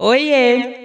Oiê!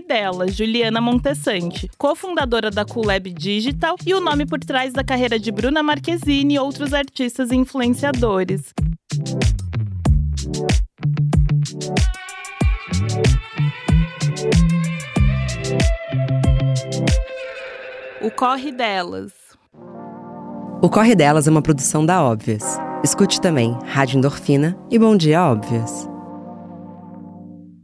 dela, Juliana Montessante, cofundadora da Coolab Digital e o nome por trás da carreira de Bruna Marquezine e outros artistas e influenciadores. O Corre Delas. O Corre Delas é uma produção da Óbvias. Escute também Rádio Endorfina e Bom Dia Óbvias.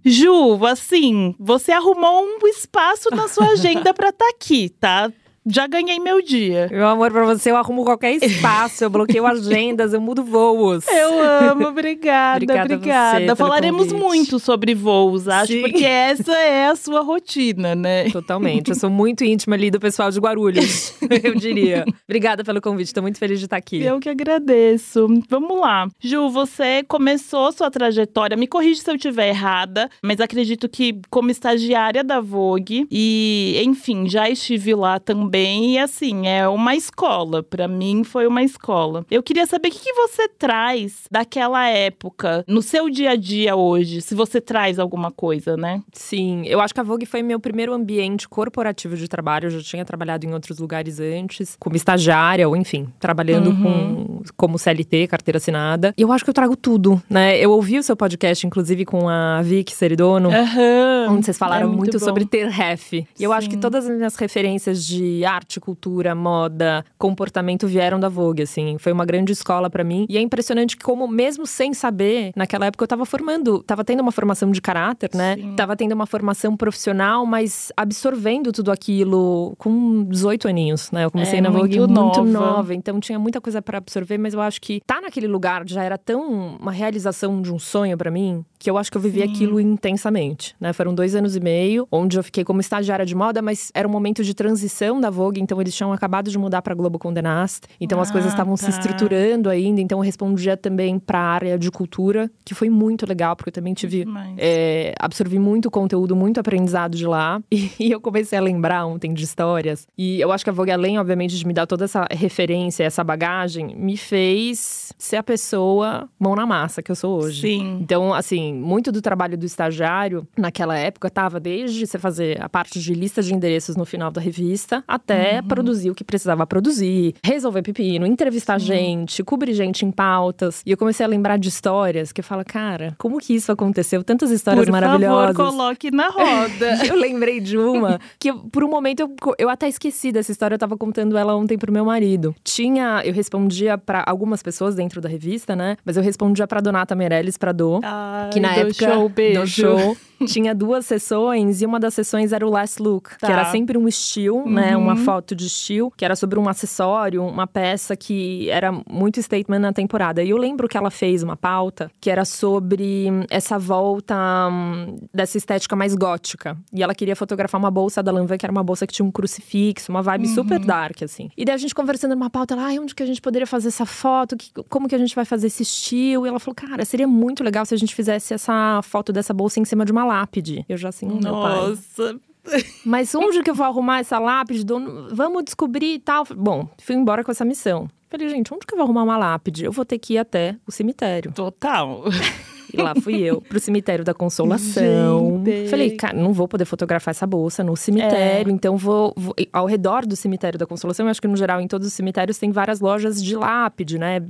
Ju, assim, você arrumou um espaço na sua agenda para estar tá aqui, tá? Já ganhei meu dia. Meu amor, pra você eu arrumo qualquer espaço, eu bloqueio agendas, eu mudo voos. Eu amo, obrigada, obrigada. obrigada. Falaremos convite. muito sobre voos, acho, Sim. porque essa é a sua rotina, né? Totalmente. Eu sou muito íntima ali do pessoal de Guarulhos, eu diria. Obrigada pelo convite, tô muito feliz de estar aqui. Eu que agradeço. Vamos lá. Ju, você começou sua trajetória, me corrija se eu estiver errada, mas acredito que como estagiária da Vogue e, enfim, já estive lá também também. E assim, é uma escola. Para mim, foi uma escola. Eu queria saber o que, que você traz daquela época no seu dia a dia hoje, se você traz alguma coisa, né? Sim, eu acho que a Vogue foi meu primeiro ambiente corporativo de trabalho. Eu já tinha trabalhado em outros lugares antes, como estagiária, ou enfim, trabalhando uhum. com como CLT, carteira assinada. E eu acho que eu trago tudo, né? Eu ouvi o seu podcast, inclusive, com a Vicky Seridono, uhum. onde vocês falaram é muito, muito sobre ter ref. E eu acho que todas as minhas referências de arte, cultura, moda, comportamento vieram da Vogue, assim. Foi uma grande escola para mim. E é impressionante como, mesmo sem saber, naquela época eu tava formando, tava tendo uma formação de caráter, né? Sim. Tava tendo uma formação profissional, mas absorvendo tudo aquilo com 18 aninhos, né? Eu comecei é, na Vogue muito, muito nova. então tinha muita coisa para absorver, mas eu acho que tá naquele lugar já era tão uma realização de um sonho para mim, que eu acho que eu vivi Sim. aquilo intensamente, né? Foram dois anos e meio, onde eu fiquei como estagiária de moda, mas era um momento de transição da Vogue, então eles tinham acabado de mudar para Globo Condé Nast, então ah, as coisas ah, estavam tá. se estruturando ainda, então eu respondia também para a área de cultura, que foi muito legal, porque eu também tive é, absorvi muito conteúdo, muito aprendizado de lá, e, e, eu comecei a lembrar ontem de histórias, e eu acho que a Vogue além, obviamente, de me dar toda essa referência, essa bagagem, me fez ser a pessoa mão na massa que eu sou hoje. Sim. Então, assim assim, muito do trabalho do estagiário naquela época estava desde você fazer a parte de lista de endereços no final da revista até uhum. produzir o que precisava produzir, resolver pepino, entrevistar Sim. gente, cobrir gente em pautas. E eu comecei a lembrar de histórias que eu falo, cara, como que isso aconteceu? Tantas histórias por maravilhosas. Por favor, coloque na roda. eu lembrei de uma que eu, por um momento eu, eu até esqueci dessa história, eu tava contando ela ontem pro meu marido. Tinha, eu respondia para algumas pessoas dentro da revista, né? Mas eu respondia para Donata Meirelles, para Dô, ah, que na do época show, beijo. do show tinha duas sessões e uma das sessões era o last look, tá. que era sempre um estilo, né, uhum. né, uma foto de estilo, que era sobre um acessório, uma peça que era muito statement na temporada. E eu lembro que ela fez uma pauta que era sobre essa volta um, dessa estética mais gótica. E ela queria fotografar uma bolsa da Lanvin, que era uma bolsa que tinha um crucifixo, uma vibe uhum. super dark assim. E daí a gente conversando numa pauta lá, onde que a gente poderia fazer essa foto? Que, como que a gente vai fazer esse estilo? E ela falou: "Cara, seria muito legal se a gente fizesse essa foto dessa bolsa em cima de uma lápide. Eu já assim, meu pai. Nossa. Mas onde que eu vou arrumar essa lápide? Vamos descobrir e tal. Bom, fui embora com essa missão. Falei, gente, onde que eu vou arrumar uma lápide? Eu vou ter que ir até o cemitério. Total. E lá fui eu, pro cemitério da Consolação. Gente. Falei, cara, não vou poder fotografar essa bolsa no cemitério, é. então vou, vou, Ao redor do cemitério da Consolação, eu acho que no geral, em todos os cemitérios, tem várias lojas de lápide, né?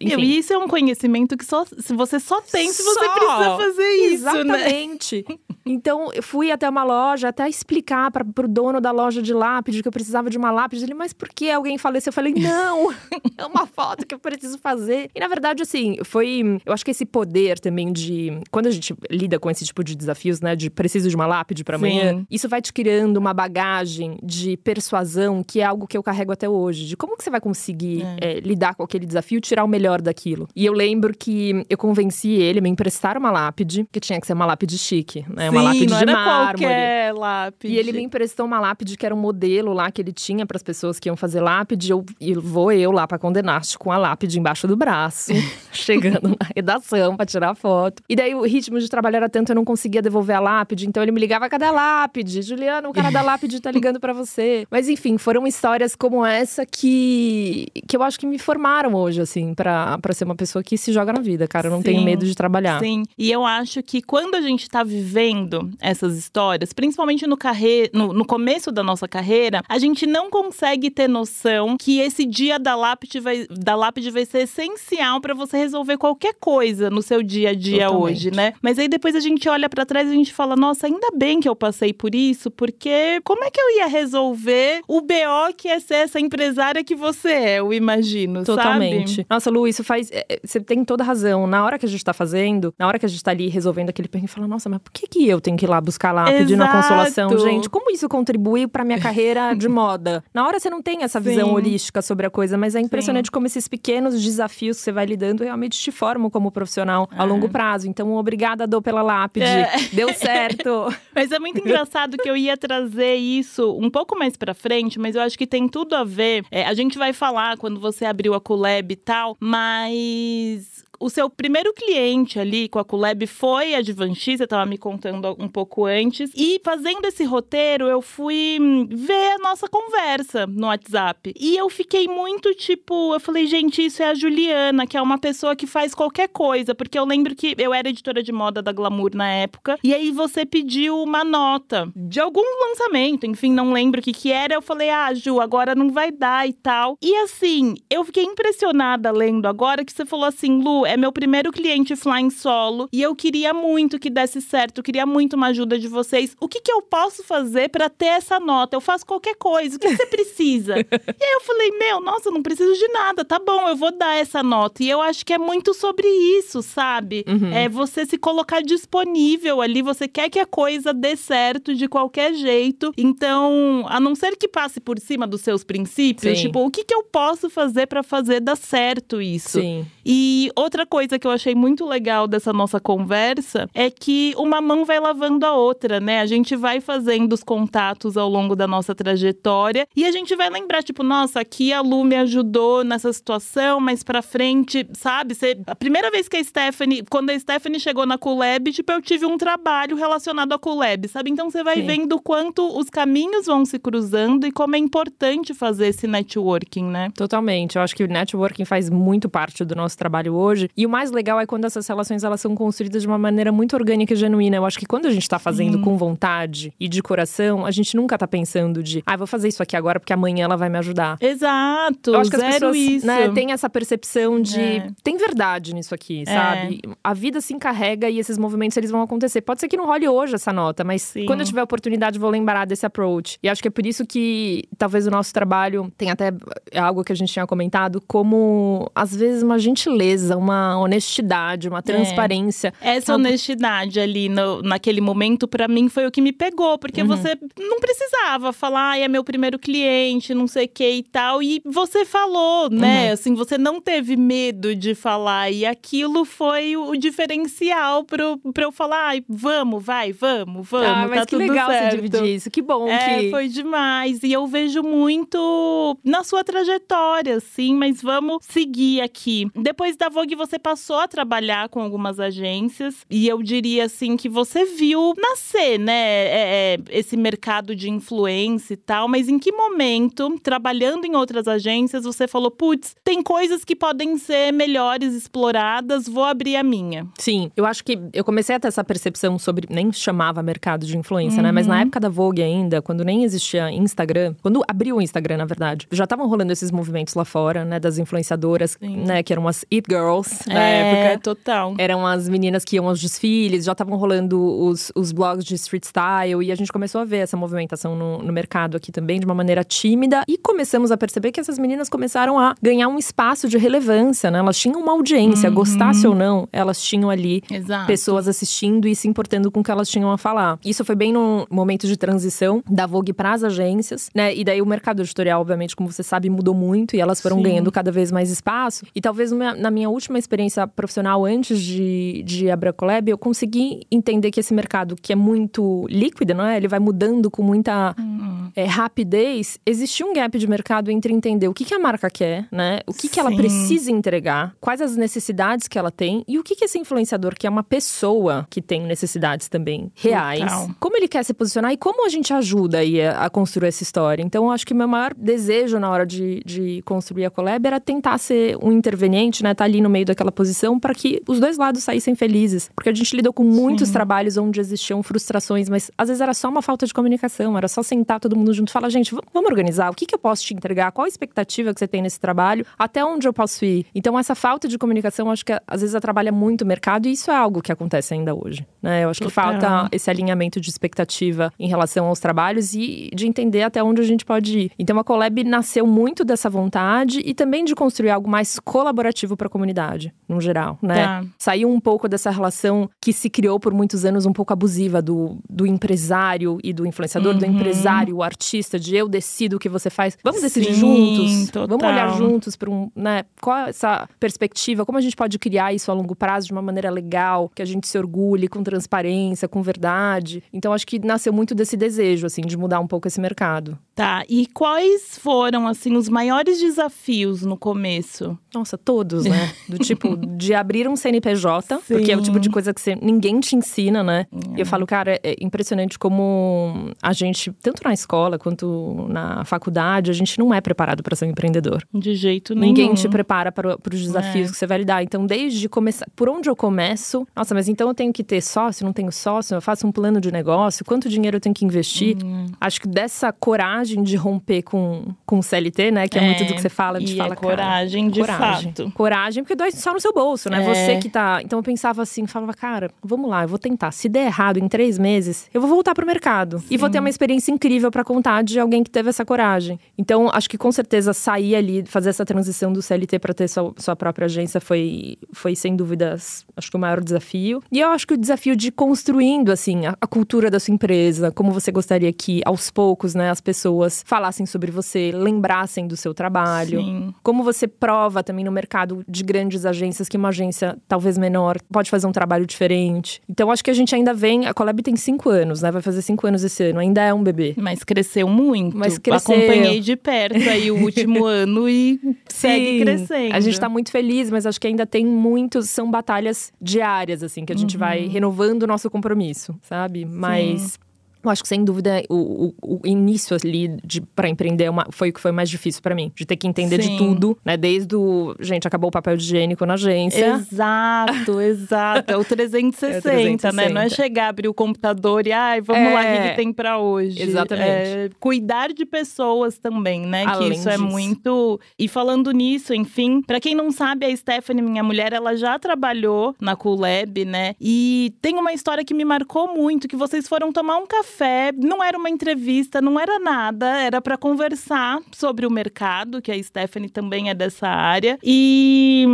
Enfim. E isso é um conhecimento que só, se você só tem se você só. precisa fazer isso, Exatamente. né? Então, eu fui até uma loja, até explicar para pro dono da loja de lápide que eu precisava de uma lápide. Ele, mas por que alguém faleceu? Eu falei, não, é uma foto que eu preciso fazer. E na verdade, assim, foi. Eu acho que esse poder também de. Quando a gente lida com esse tipo de desafios, né, de preciso de uma lápide para amanhã, isso vai te criando uma bagagem de persuasão que é algo que eu carrego até hoje. De como que você vai conseguir é. É, lidar com aquele desafio, tirar o melhor daquilo. E eu lembro que eu convenci ele, me emprestar uma lápide, que tinha que ser uma lápide chique, né? Sim, uma lápide não de era mármore. qualquer lápide. E ele me emprestou uma lápide que era um modelo lá que ele tinha para as pessoas que iam fazer lápide. Eu, e vou eu lá para condenar-te com a lápide embaixo do braço, chegando na redação para tirar foto. E daí o ritmo de trabalho era tanto, eu não conseguia devolver a lápide. Então ele me ligava: cadê a lápide? Juliana, o cara da lápide tá ligando para você. Mas enfim, foram histórias como essa que, que eu acho que me formaram hoje, assim, para ser uma pessoa que se joga na vida, cara. Eu não Sim. tenho medo de trabalhar. Sim, e eu acho que quando a gente tá vivendo essas histórias, principalmente no, carre... no, no começo da nossa carreira, a gente não consegue ter noção que esse dia da lápide vai, da lápide vai ser essencial para você resolver qualquer coisa no seu dia a dia Totalmente. hoje, né? Mas aí depois a gente olha para trás e a gente fala: nossa, ainda bem que eu passei por isso, porque como é que eu ia resolver o BO que é ser essa empresária que você é, eu imagino, Totalmente. sabe? Nossa, Lu, isso faz. é, é, Você tem toda razão. Na hora que a gente tá fazendo, na hora que a gente tá ali resolvendo aquele perrengue, fala, nossa, mas por que, que eu tenho que ir lá buscar na Exato. consolação? Gente, como isso contribui pra minha carreira de moda? Na hora você não tem essa visão Sim. holística sobre a coisa, mas é impressionante como esses pequenos desafios que você vai lidando realmente te formam como profissional a longo prazo. Então, obrigada, Dô, pela lápide. É. Deu certo. Mas é muito engraçado que eu ia trazer isso um pouco mais pra frente, mas eu acho que tem tudo a ver. É, a gente vai falar quando você abriu a Culeb e tal, mas. O seu primeiro cliente ali com a Culeb foi a Givenchy, você estava me contando um pouco antes. E fazendo esse roteiro, eu fui hum, ver a nossa conversa no WhatsApp. E eu fiquei muito tipo, eu falei, gente, isso é a Juliana, que é uma pessoa que faz qualquer coisa. Porque eu lembro que eu era editora de moda da Glamour na época. E aí você pediu uma nota de algum lançamento, enfim, não lembro o que que era. Eu falei, ah, Ju, agora não vai dar e tal. E assim, eu fiquei impressionada lendo agora que você falou assim, Lu, é meu primeiro cliente flying solo e eu queria muito que desse certo, eu queria muito uma ajuda de vocês. O que que eu posso fazer pra ter essa nota? Eu faço qualquer coisa. O que você precisa? e aí eu falei, meu, nossa, eu não preciso de nada. Tá bom, eu vou dar essa nota. E eu acho que é muito sobre isso, sabe? É você se colocar disponível ali. Você quer que a coisa dê certo de qualquer jeito. Então, a não ser que passe por cima dos seus princípios, Sim. tipo, o que que eu posso fazer pra fazer dar certo isso? Sim. E outra coisa que eu achei muito legal dessa nossa conversa é que uma mão vai lavando a outra, né? A gente vai fazendo os contatos ao longo da nossa trajetória e a gente vai lembrar, tipo, nossa, aqui a Lu me ajudou nessa situação, mas pra frente, sabe? Você, a primeira vez que a Stephanie, quando a Stephanie chegou na Culeb, tipo, eu tive um trabalho relacionado à Culeb, sabe? Então você vai Sim. vendo quanto os caminhos vão se cruzando e como é importante fazer esse networking, né? Totalmente. Eu acho que o networking faz muito parte do nosso trabalho hoje. E o mais legal é quando essas relações elas são construídas de uma maneira muito orgânica e genuína. Eu acho que quando a gente tá fazendo com vontade e de coração, a gente nunca tá pensando de, ah, vou fazer isso aqui agora porque amanhã ela vai me ajudar. Exato, Eu acho que as pessoas isso. né, têm essa percepção de É. tem verdade nisso aqui, sabe? A vida se encarrega e esses movimentos eles vão acontecer. Pode ser que não role hoje essa nota, mas Sim. quando eu tiver oportunidade vou lembrar desse approach. E acho que é por isso que talvez o nosso trabalho tem até é algo que a gente tinha comentado como às vezes uma gentileza, uma honestidade, uma transparência. Essa Sabe? honestidade ali no- naquele momento, pra mim, foi o que me pegou. Porque Uhum. você não precisava falar, ai, é meu primeiro cliente, não sei o que e tal. E você falou, né? Uhum. Assim, você não teve medo de falar. E aquilo foi o diferencial pro, pra eu falar, ai, vamos, vai, vamos, vamos, ah, mas tá que legal certo. você dividir isso. Que bom É, que foi demais. E eu vejo muito na sua trajetória, assim, mas vamos seguir aqui. Depois da Vogue, você passou a trabalhar com algumas agências, e eu diria assim que você viu nascer, né? é, é, esse mercado de influência e tal, mas em que momento, trabalhando em outras agências, você falou: putz, tem coisas que podem ser melhores exploradas, vou abrir a minha. Sim, eu acho que eu comecei a ter essa percepção sobre. Nem chamava mercado de influência, né? Mas na época da Vogue ainda, quando nem existia Instagram, quando abriu o Instagram, na verdade, já estavam rolando esses movimentos lá fora, né? Das influenciadoras, Sim. né? Que eram as It Girls, Girls na é, época. total. Eram as meninas que iam aos desfiles, já estavam rolando os, os blogs de street style e a gente começou a ver essa movimentação no, no mercado aqui também de uma maneira tímida e começamos a perceber que essas meninas começaram a ganhar um espaço de relevância, né? Elas tinham uma audiência, Uhum. gostasse ou não, elas tinham ali Exato. pessoas assistindo e se importando com o que elas tinham a falar. Isso foi bem no momento de transição da Vogue para as agências, né? E daí o mercado editorial, obviamente, como você sabe, mudou muito e elas foram Sim. ganhando cada vez mais espaço. E talvez na na minha última experiência profissional antes de, de abrir a Collab, eu consegui entender que esse mercado que é muito líquido, não é? Ele vai mudando com muita Hum, é, rapidez, existia um gap de mercado entre entender o que, que a marca quer, né? O que, que ela precisa entregar, quais as necessidades que ela tem e o que, que esse influenciador, que é uma pessoa que tem necessidades também reais, Total. como ele quer se posicionar e como a gente ajuda aí a, a construir essa história. Então, eu acho que meu maior desejo na hora de, de construir a Collab era tentar ser um interveniente, né? Tá ali no meio daquela posição para que os dois lados saíssem felizes. Porque a gente lidou com muitos Sim. trabalhos onde existiam frustrações, mas às vezes era só uma falta de comunicação, era só sentar todo mundo junto e falar, gente, vamos organizar, o que, que eu posso te entregar, qual a expectativa que você tem nesse trabalho, até onde eu posso ir. Então, essa falta de comunicação, acho que às vezes atrapalha muito o mercado e isso é algo que acontece ainda hoje. Né? Eu acho que Total. falta esse alinhamento de expectativa em relação aos trabalhos e de entender até onde a gente pode ir. Então, a Collab nasceu muito dessa vontade e também de construir algo mais colaborativo para a comunidade, no geral, né? Tá. Saiu um pouco dessa relação que se criou por muitos anos, um pouco abusiva do, do empresário e do influenciador, do Uhum. empresário, o artista, de eu decido o que você faz. Vamos decidir Sim, juntos? total. Vamos olhar juntos para um, né? Qual é essa perspectiva? Como a gente pode criar isso a longo prazo de uma maneira legal, que a gente se orgulhe, com transparência, com verdade? Então, acho que nasceu muito desse desejo, assim, de mudar um pouco esse mercado. Tá. E quais foram, assim, os maiores desafios no começo? Nossa, todos, né? Do tipo, de abrir um CNPJ, porque é o tipo de Sim. coisa que você, ninguém te ensina, né? E eu falo, cara, é impressionante como a gente, tanto na escola quanto na faculdade, a gente não é preparado para ser um empreendedor. De jeito nenhum. Ninguém te prepara para, para os desafios É. que você vai lidar. Então, desde começar, por onde eu começo? Nossa, mas então eu tenho que ter sócio, não tenho sócio, eu faço um plano de negócio, quanto dinheiro eu tenho que investir? Hum. Acho que dessa coragem de romper com, com o CLT, né? Que é, muito do que você fala, de fala, é coragem, de coragem. fato. Coragem, porque dói só no seu bolso, né? É. Você que tá. Então eu pensava assim, falava, cara, vamos lá, eu vou tentar. Se der errado em três meses, eu vou voltar pro mercado. E vou ter uma experiência incrível pra contar de alguém que teve essa coragem. Então, acho que com certeza sair ali, fazer essa transição do CLT pra ter sua, sua própria agência foi, foi, sem dúvidas, acho que o maior desafio. E eu acho que o desafio de construindo, assim, a, a cultura da sua empresa, como você gostaria que, aos poucos, né, as pessoas falassem sobre você, lembrassem do seu trabalho. Sim. Como você prova também no mercado de grandes agências que uma agência talvez menor pode fazer um trabalho diferente. Então acho que a gente ainda vem. A Collab tem cinco anos, né? Vai fazer cinco anos esse ano, ainda é um bebê. Mas cresceu muito. Mas cresceu. Acompanhei de perto aí o último ano e segue Sim. crescendo. A gente tá muito feliz, mas acho que ainda tem muitos. São batalhas diárias, assim, que a gente vai renovando o nosso compromisso, sabe? Mas. Eu acho que, sem dúvida, o, o- o início ali de, pra empreender é uma- foi o que foi mais difícil pra mim. De ter que entender de Sim. tudo, né? Desde o. Gente, acabou o papel higiênico na agência. Exato, exato. É o 360, É o né? Não é 360. chegar, abrir o computador e, ai, vamos lá, o que É. tem pra hoje? Exatamente. É, cuidar de pessoas também, né? Além que isso é disso. muito. E falando nisso, enfim, pra quem não sabe, a Stephanie, minha mulher, ela já trabalhou na Coolab, né? E tem uma história que me marcou muito, que vocês foram tomar um café, não era uma entrevista, não era nada, era pra conversar sobre o mercado, que a Stephanie também é dessa área. E,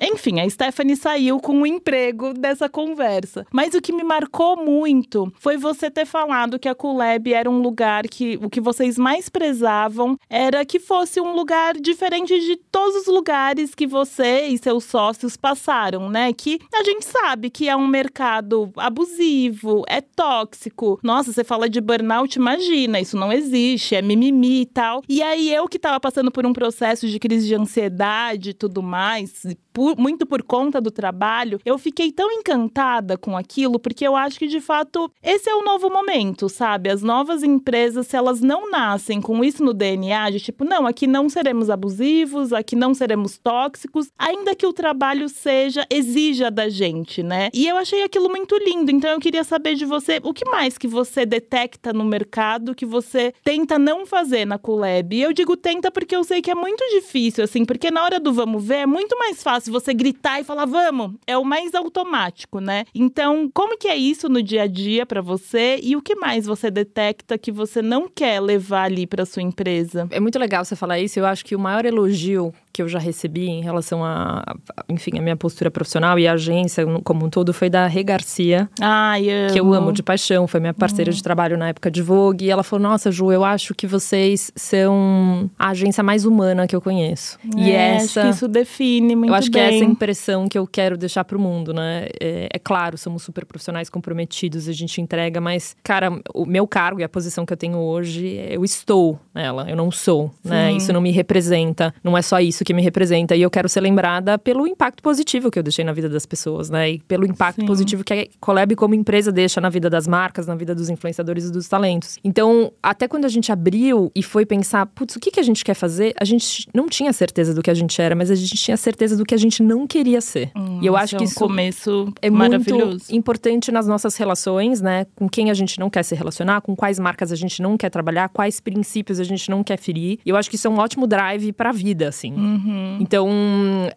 enfim, a Stephanie saiu com o emprego dessa conversa. Mas o que me marcou muito foi você ter falado que a Coolab era um lugar que o que vocês mais prezavam era que fosse um lugar diferente de todos os lugares que você e seus sócios passaram, né? Que a gente sabe que é um mercado abusivo, é tóxico. Nossa, você fala de burnout, imagina, isso não existe, é mimimi e tal. E aí eu que tava passando por um processo de crise de ansiedade e tudo mais, por- muito por conta do trabalho, eu fiquei tão encantada com aquilo, porque eu acho que de fato esse é o novo momento, sabe? As novas empresas, se elas não nascem com isso no DNA, de tipo, não, aqui não seremos abusivos, aqui não seremos tóxicos, ainda que o trabalho seja, exija da gente, né? E eu achei aquilo muito lindo, então eu queria saber de você, o que mais que você detecta no mercado que você tenta não fazer na Culeb? E eu digo tenta porque eu sei que é muito difícil, assim, porque na hora do vamos ver é muito mais fácil você gritar e falar vamos, é o mais automático, né? Então, como que é isso no dia a dia para você e o que mais você detecta que você não quer levar ali para sua empresa? É muito legal você falar isso. Eu acho que o maior elogio que eu já recebi em relação a, enfim, a minha postura profissional e a agência como um todo foi da Rê Garcia. Ai, que eu amo de paixão, foi minha parceira uhum. de trabalho na época de Vogue. E ela falou: Nossa, Ju, eu acho que vocês são a agência mais humana que eu conheço. É, e essa. Acho que isso define muito Eu acho bem. que é essa impressão que eu quero deixar pro mundo, né? É, é claro, somos super profissionais comprometidos, a gente entrega, mas, cara, o meu cargo e a posição que eu tenho hoje, eu estou nela, eu não sou, né? Isso não me representa, não é só isso que me representa. E eu quero ser lembrada pelo impacto positivo que eu deixei na vida das pessoas, né? E pelo impacto Sim. positivo que a Collab como empresa deixa na vida das marcas, na vida dos influenciadores e dos talentos. Então, até quando a gente abriu e foi pensar, putz, o que, que a gente quer fazer? A gente não tinha certeza do que a gente era, mas a gente tinha certeza do que a gente não queria ser. Hum, e eu acho que é um isso começo é muito importante nas nossas relações, né? Com quem a gente não quer se relacionar, com quais marcas a gente não quer trabalhar, quais princípios a gente não quer ferir. E eu acho que isso é um ótimo drive para a vida, assim. Uhum. Então,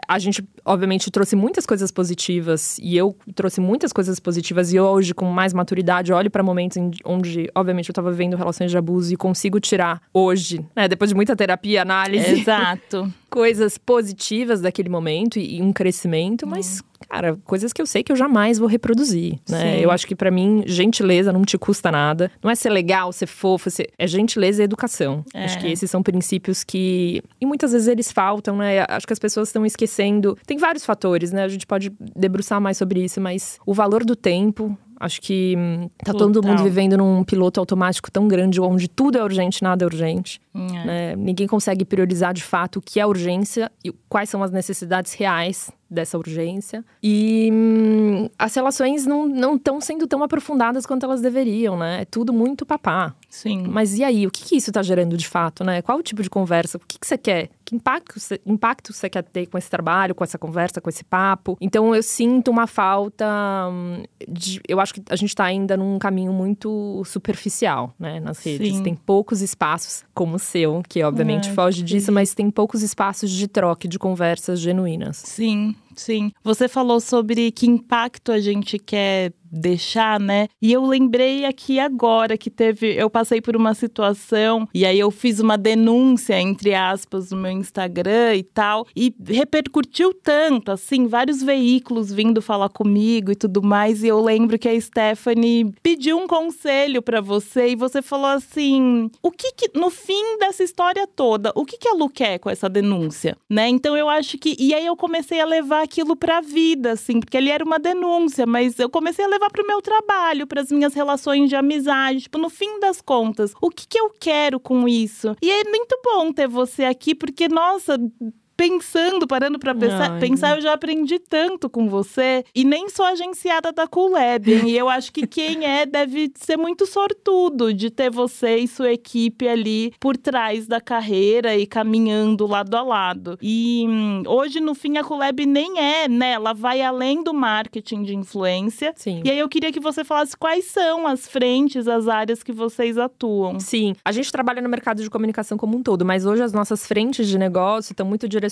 a gente obviamente trouxe muitas coisas positivas e eu trouxe muitas coisas positivas e hoje com mais maturidade olho para momentos onde obviamente eu estava vivendo relações de abuso e consigo tirar hoje, né, depois de muita terapia, análise, exato, coisas positivas daquele momento e, um crescimento, mas hum cara, coisas que eu sei que eu jamais vou reproduzir, né? Sim. Eu acho que para mim, gentileza não te custa nada. Não é ser legal, ser fofo, ser... é gentileza e educação. É. Acho que esses são princípios que. E muitas vezes eles faltam, né? Acho que as pessoas estão esquecendo. Tem vários fatores, né? A gente pode debruçar mais sobre isso, mas o valor do tempo, Acho que hum, tá Total. todo mundo vivendo num piloto automático tão grande, onde tudo é urgente, nada é urgente. É. Né? Ninguém consegue priorizar de fato o que é urgência e quais são as necessidades reais dessa urgência. E hum, as relações não estão sendo tão aprofundadas quanto elas deveriam, né? É tudo muito papá. Sim. Mas e aí, o que, que isso está gerando de fato, né? Qual o tipo de conversa? O que, que você quer? Que impacto, impacto você quer ter com esse trabalho, com essa conversa, com esse papo? Então eu sinto uma falta hum, de. Eu acho que a gente está ainda num caminho muito superficial, né? Nas redes. Sim. Tem poucos espaços, como seu, que obviamente é, foge disso, mas tem poucos espaços de troca, de conversas genuínas. Sim, Sim. Você falou sobre que impacto a gente quer deixar, né? E eu lembrei aqui agora que teve, eu passei por uma situação e aí eu fiz uma denúncia entre aspas no meu Instagram e tal e repercutiu tanto, assim, vários veículos vindo falar comigo e tudo mais e eu lembro que a Stephanie pediu um conselho para você e você falou assim: "O que, que no fim dessa história toda, o que que a Lu quer com essa denúncia?", né? Então eu acho que e aí eu comecei a levar aquilo pra vida, assim, porque ali era uma denúncia, mas eu comecei a levar levar para o meu trabalho, para as minhas relações de amizade. Tipo, no fim das contas, o que, que eu quero com isso? E é muito bom ter você aqui, porque, nossa, pensando, parando para pensar, pensar, eu já aprendi tanto com você. E nem sou agenciada da Coolab. e eu acho que quem é deve ser muito sortudo de ter você e sua equipe ali por trás da carreira e caminhando lado a lado. E hum, hoje, no fim, a Coolab nem é, né? Ela vai além do marketing de influência. Sim. E aí eu queria que você falasse quais são as frentes, as áreas que vocês atuam. Sim. A gente trabalha no mercado de comunicação como um todo, mas hoje as nossas frentes de negócio estão muito direcionadas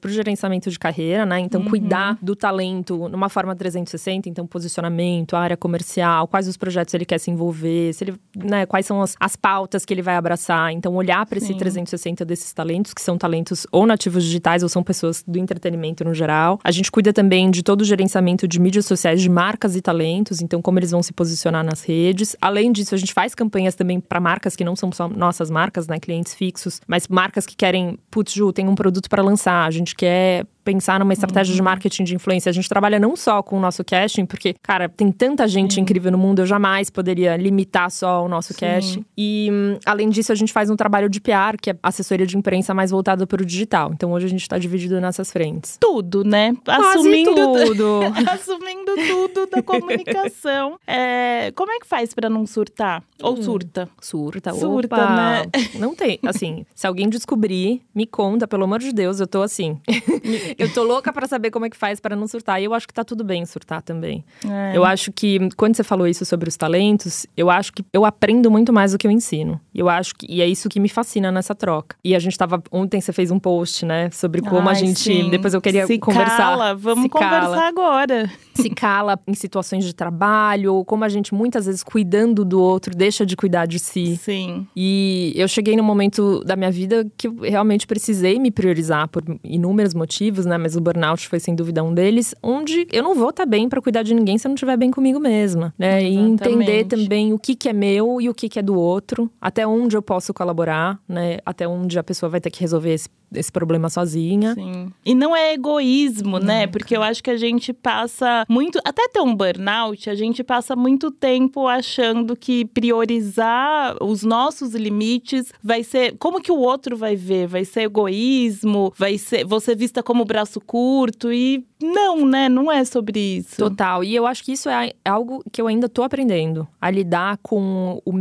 para o gerenciamento de carreira, né? Então, uhum. cuidar do talento numa forma 360, então posicionamento, área comercial, quais os projetos ele quer se envolver, se ele, né, quais são as, as pautas que ele vai abraçar. Então, olhar para esse 360 desses talentos, que são talentos ou nativos digitais ou são pessoas do entretenimento no geral. A gente cuida também de todo o gerenciamento de mídias sociais de marcas e talentos, então como eles vão se posicionar nas redes. Além disso, a gente faz campanhas também para marcas que não são só nossas marcas, né, clientes fixos, mas marcas que querem, putz, Ju, tem um produto para lançar a gente quer pensar numa estratégia uhum. de marketing de influência. A gente trabalha não só com o nosso casting, porque, cara, tem tanta gente uhum. incrível no mundo, eu jamais poderia limitar só o nosso Sim. casting. E, além disso, a gente faz um trabalho de PR, que é assessoria de imprensa mais voltada para o digital. Então, hoje a gente está dividido nessas frentes. Tudo, né? Quase Assumindo tudo. Assumindo tudo da comunicação. É, como é que faz para não surtar? Ou hum, surta? Surta, surta, Opa. né? Não tem, assim, se alguém descobrir, me conta, pelo amor de Deus, eu tô assim. eu tô louca para saber como é que faz para não surtar. E eu acho que tá tudo bem surtar também. É. Eu acho que quando você falou isso sobre os talentos, eu acho que eu aprendo muito mais do que eu ensino. Eu acho que e é isso que me fascina nessa troca. E a gente tava ontem você fez um post, né, sobre como Ai, a gente, sim. depois eu queria se conversar. Cala, vamos se conversar cala. agora. Se cala em situações de trabalho, ou como a gente muitas vezes cuidando do outro deixa de cuidar de si. Sim. E eu cheguei num momento da minha vida que eu realmente precisei me priorizar por inúmeros motivos, né, mas o burnout foi sem dúvida um deles, onde eu não vou estar tá bem para cuidar de ninguém se eu não estiver bem comigo mesma, né? Exatamente. E entender também o que que é meu e o que que é do outro, até onde eu posso colaborar, né? Até onde a pessoa vai ter que resolver esse esse problema sozinha. Sim. E não é egoísmo, né? Né? Porque eu acho que a gente passa muito. Até ter um burnout, a gente passa muito tempo achando que priorizar os nossos limites vai ser. Como que o outro vai ver? Vai ser egoísmo? Vai ser você vista como braço curto? E não, né? Não é sobre isso. Total. E eu acho que isso é algo que eu ainda tô aprendendo a lidar com o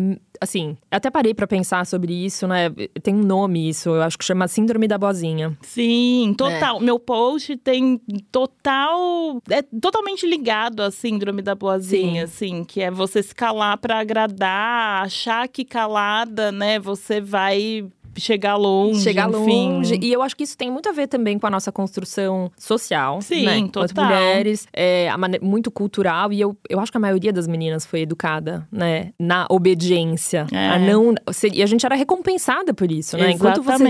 assim, até parei para pensar sobre isso, né? Tem um nome isso, eu acho que chama Síndrome da Boazinha. Sim, total. É. Meu post tem total. É totalmente ligado à Síndrome da Boazinha, Sim. assim, que é você se calar para agradar, achar que calada, né, você vai chegar longe. Chegar longe. E eu acho que isso tem muito a ver também com a nossa construção social. Sim, né? total. As mulheres, é, muito cultural. E eu, eu acho que a maioria das meninas foi educada, né? Na obediência. É. A não. E a gente era recompensada por isso, né? Enquanto você,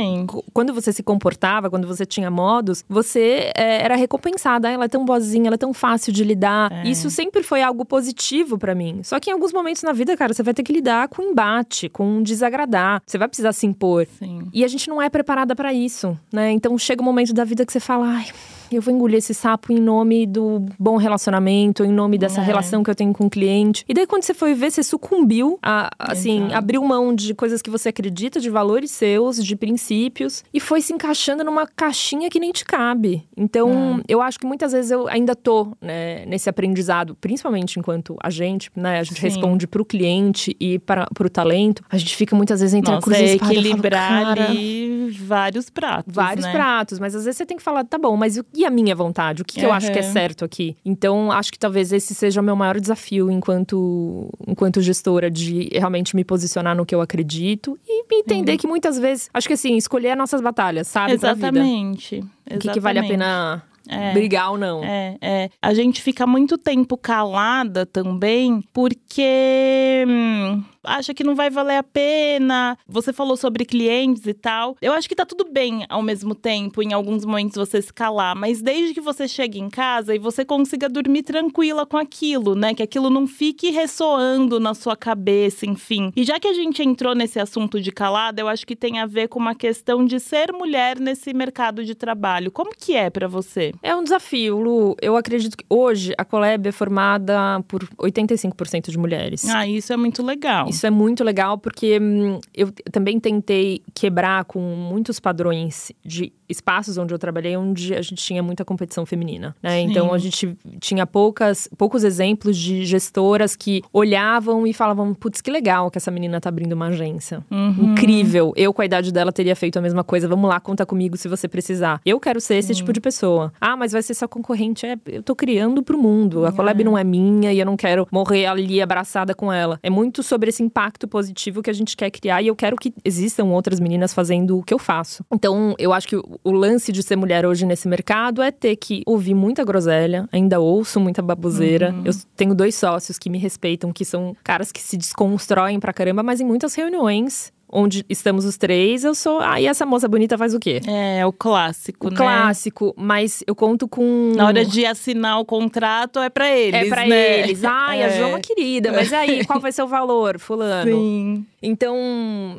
quando você se comportava, quando você tinha modos, você é, era recompensada. Ela é tão boazinha, ela é tão fácil de lidar. É. Isso sempre foi algo positivo para mim. Só que em alguns momentos na vida, cara, você vai ter que lidar com embate, com desagradar. Você vai precisar se impor. Sim. E a gente não é preparada para isso, né? Então chega um momento da vida que você fala, ai, eu vou engolir esse sapo em nome do bom relacionamento, em nome dessa é. relação que eu tenho com o cliente. E daí, quando você foi ver, você sucumbiu a, assim, Exato. abriu mão de coisas que você acredita, de valores seus, de princípios, e foi se encaixando numa caixinha que nem te cabe. Então, é. eu acho que muitas vezes eu ainda tô né, nesse aprendizado, principalmente enquanto agente, né? A gente Sim. responde pro cliente e para pro talento. A gente fica muitas vezes entre Nossa, a cruz é equilibrar falo, ali vários pratos, Vários né? pratos, mas às vezes você tem que falar, tá bom, mas e a minha vontade? O que, que eu acho que é certo aqui? Então, acho que talvez esse seja o meu maior desafio enquanto, enquanto gestora, de realmente me posicionar no que eu acredito e entender que muitas vezes, acho que assim, escolher nossas batalhas, sabe? Exatamente. O que, que vale a pena é, brigar ou não. É, é. A gente fica muito tempo calada também, porque. Hum, acha que não vai valer a pena. Você falou sobre clientes e tal. Eu acho que tá tudo bem ao mesmo tempo, em alguns momentos você se calar, mas desde que você chegue em casa e você consiga dormir tranquila com aquilo, né? Que aquilo não fique ressoando na sua cabeça, enfim. E já que a gente entrou nesse assunto de calada, eu acho que tem a ver com uma questão de ser mulher nesse mercado de trabalho. Como que é para você? É um desafio, Lu. Eu acredito que hoje a Coleb é formada por 85% de mulheres. Ah, isso é muito legal. Isso é muito legal porque hum, eu também tentei quebrar com muitos padrões de espaços onde eu trabalhei onde a gente tinha muita competição feminina, né? Então a gente tinha poucas, poucos exemplos de gestoras que olhavam e falavam, putz, que legal que essa menina tá abrindo uma agência. Uhum. Incrível. Eu, com a idade dela, teria feito a mesma coisa. Vamos lá, conta comigo se você precisar. Eu quero ser esse tipo de pessoa. Ah, mas vai ser sua concorrente. É, eu tô criando pro mundo. A Colab é. não é minha e eu não quero morrer ali abraçada com ela. É muito sobre esse impacto positivo que a gente quer criar e eu quero que existam outras meninas fazendo o que eu faço. Então, eu acho que o lance de ser mulher hoje nesse mercado é ter que ouvir muita groselha, ainda ouço muita baboseira. Uhum. Eu tenho dois sócios que me respeitam, que são caras que se desconstroem pra caramba, mas em muitas reuniões onde estamos os três, eu sou. Ah, e essa moça bonita faz o quê? É, o clássico, o né? Clássico, mas eu conto com. Na hora de assinar o contrato, é para eles. É para né? eles. Ai, é. a João é querida, mas aí, qual vai ser o valor, Fulano? Sim. Então,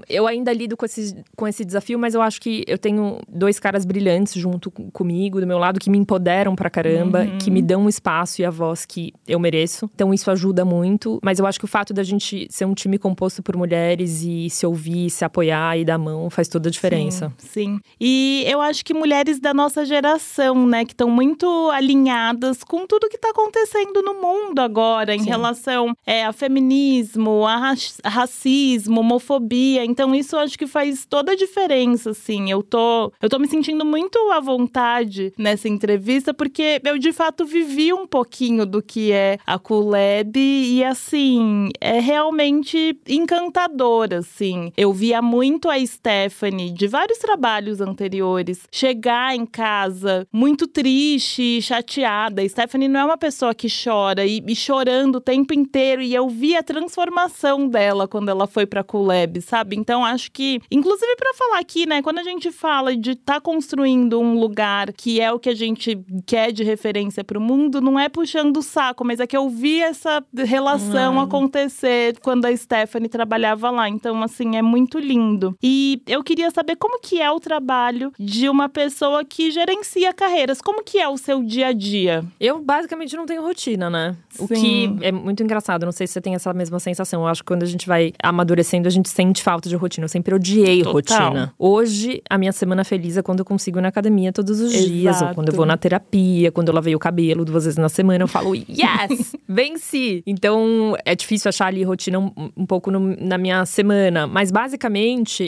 eu ainda lido com esse, com esse desafio, mas eu acho que eu tenho dois caras brilhantes junto comigo, do meu lado, que me empoderam pra caramba, uhum. que me dão um espaço e a voz que eu mereço. Então, isso ajuda muito. Mas eu acho que o fato da gente ser um time composto por mulheres e se ouvir se apoiar e dar mão faz toda a diferença. Sim, sim. E eu acho que mulheres da nossa geração, né, que estão muito alinhadas com tudo que está acontecendo no mundo agora, em sim. relação é, a feminismo, a racismo, homofobia. Então, isso eu acho que faz toda a diferença, assim. Eu tô, eu tô me sentindo muito à vontade nessa entrevista, porque eu de fato vivi um pouquinho do que é a Culeb e assim, é realmente encantador, assim. Eu via muito a Stephanie de vários trabalhos anteriores chegar em casa muito triste, chateada. A Stephanie não é uma pessoa que chora e, e chorando o tempo inteiro e eu vi a transformação dela quando ela foi para Culeb, sabe? Então acho que, inclusive para falar aqui, né, quando a gente fala de estar tá construindo um lugar que é o que a gente quer de referência para o mundo, não é puxando o saco, mas é que eu vi essa relação hum. acontecer quando a Stephanie trabalhava lá. Então, assim, é muito lindo. E eu queria saber como que é o trabalho de uma pessoa que gerencia carreiras. Como que é o seu dia a dia? Eu basicamente não tenho rotina, né? Sim. O que é muito engraçado. Não sei se você tem essa mesma sensação. Eu acho que quando a gente vai amadurecendo, a gente sente falta de rotina. Eu sempre odiei Total. rotina. Hoje, a minha semana feliz é quando eu consigo ir na academia todos os Exato. dias, ou quando eu vou na terapia, quando eu lavei o cabelo duas vezes na semana, eu falo, yes! Venci! Então, é difícil achar ali rotina um, um pouco no, na minha semana. Mas, basicamente,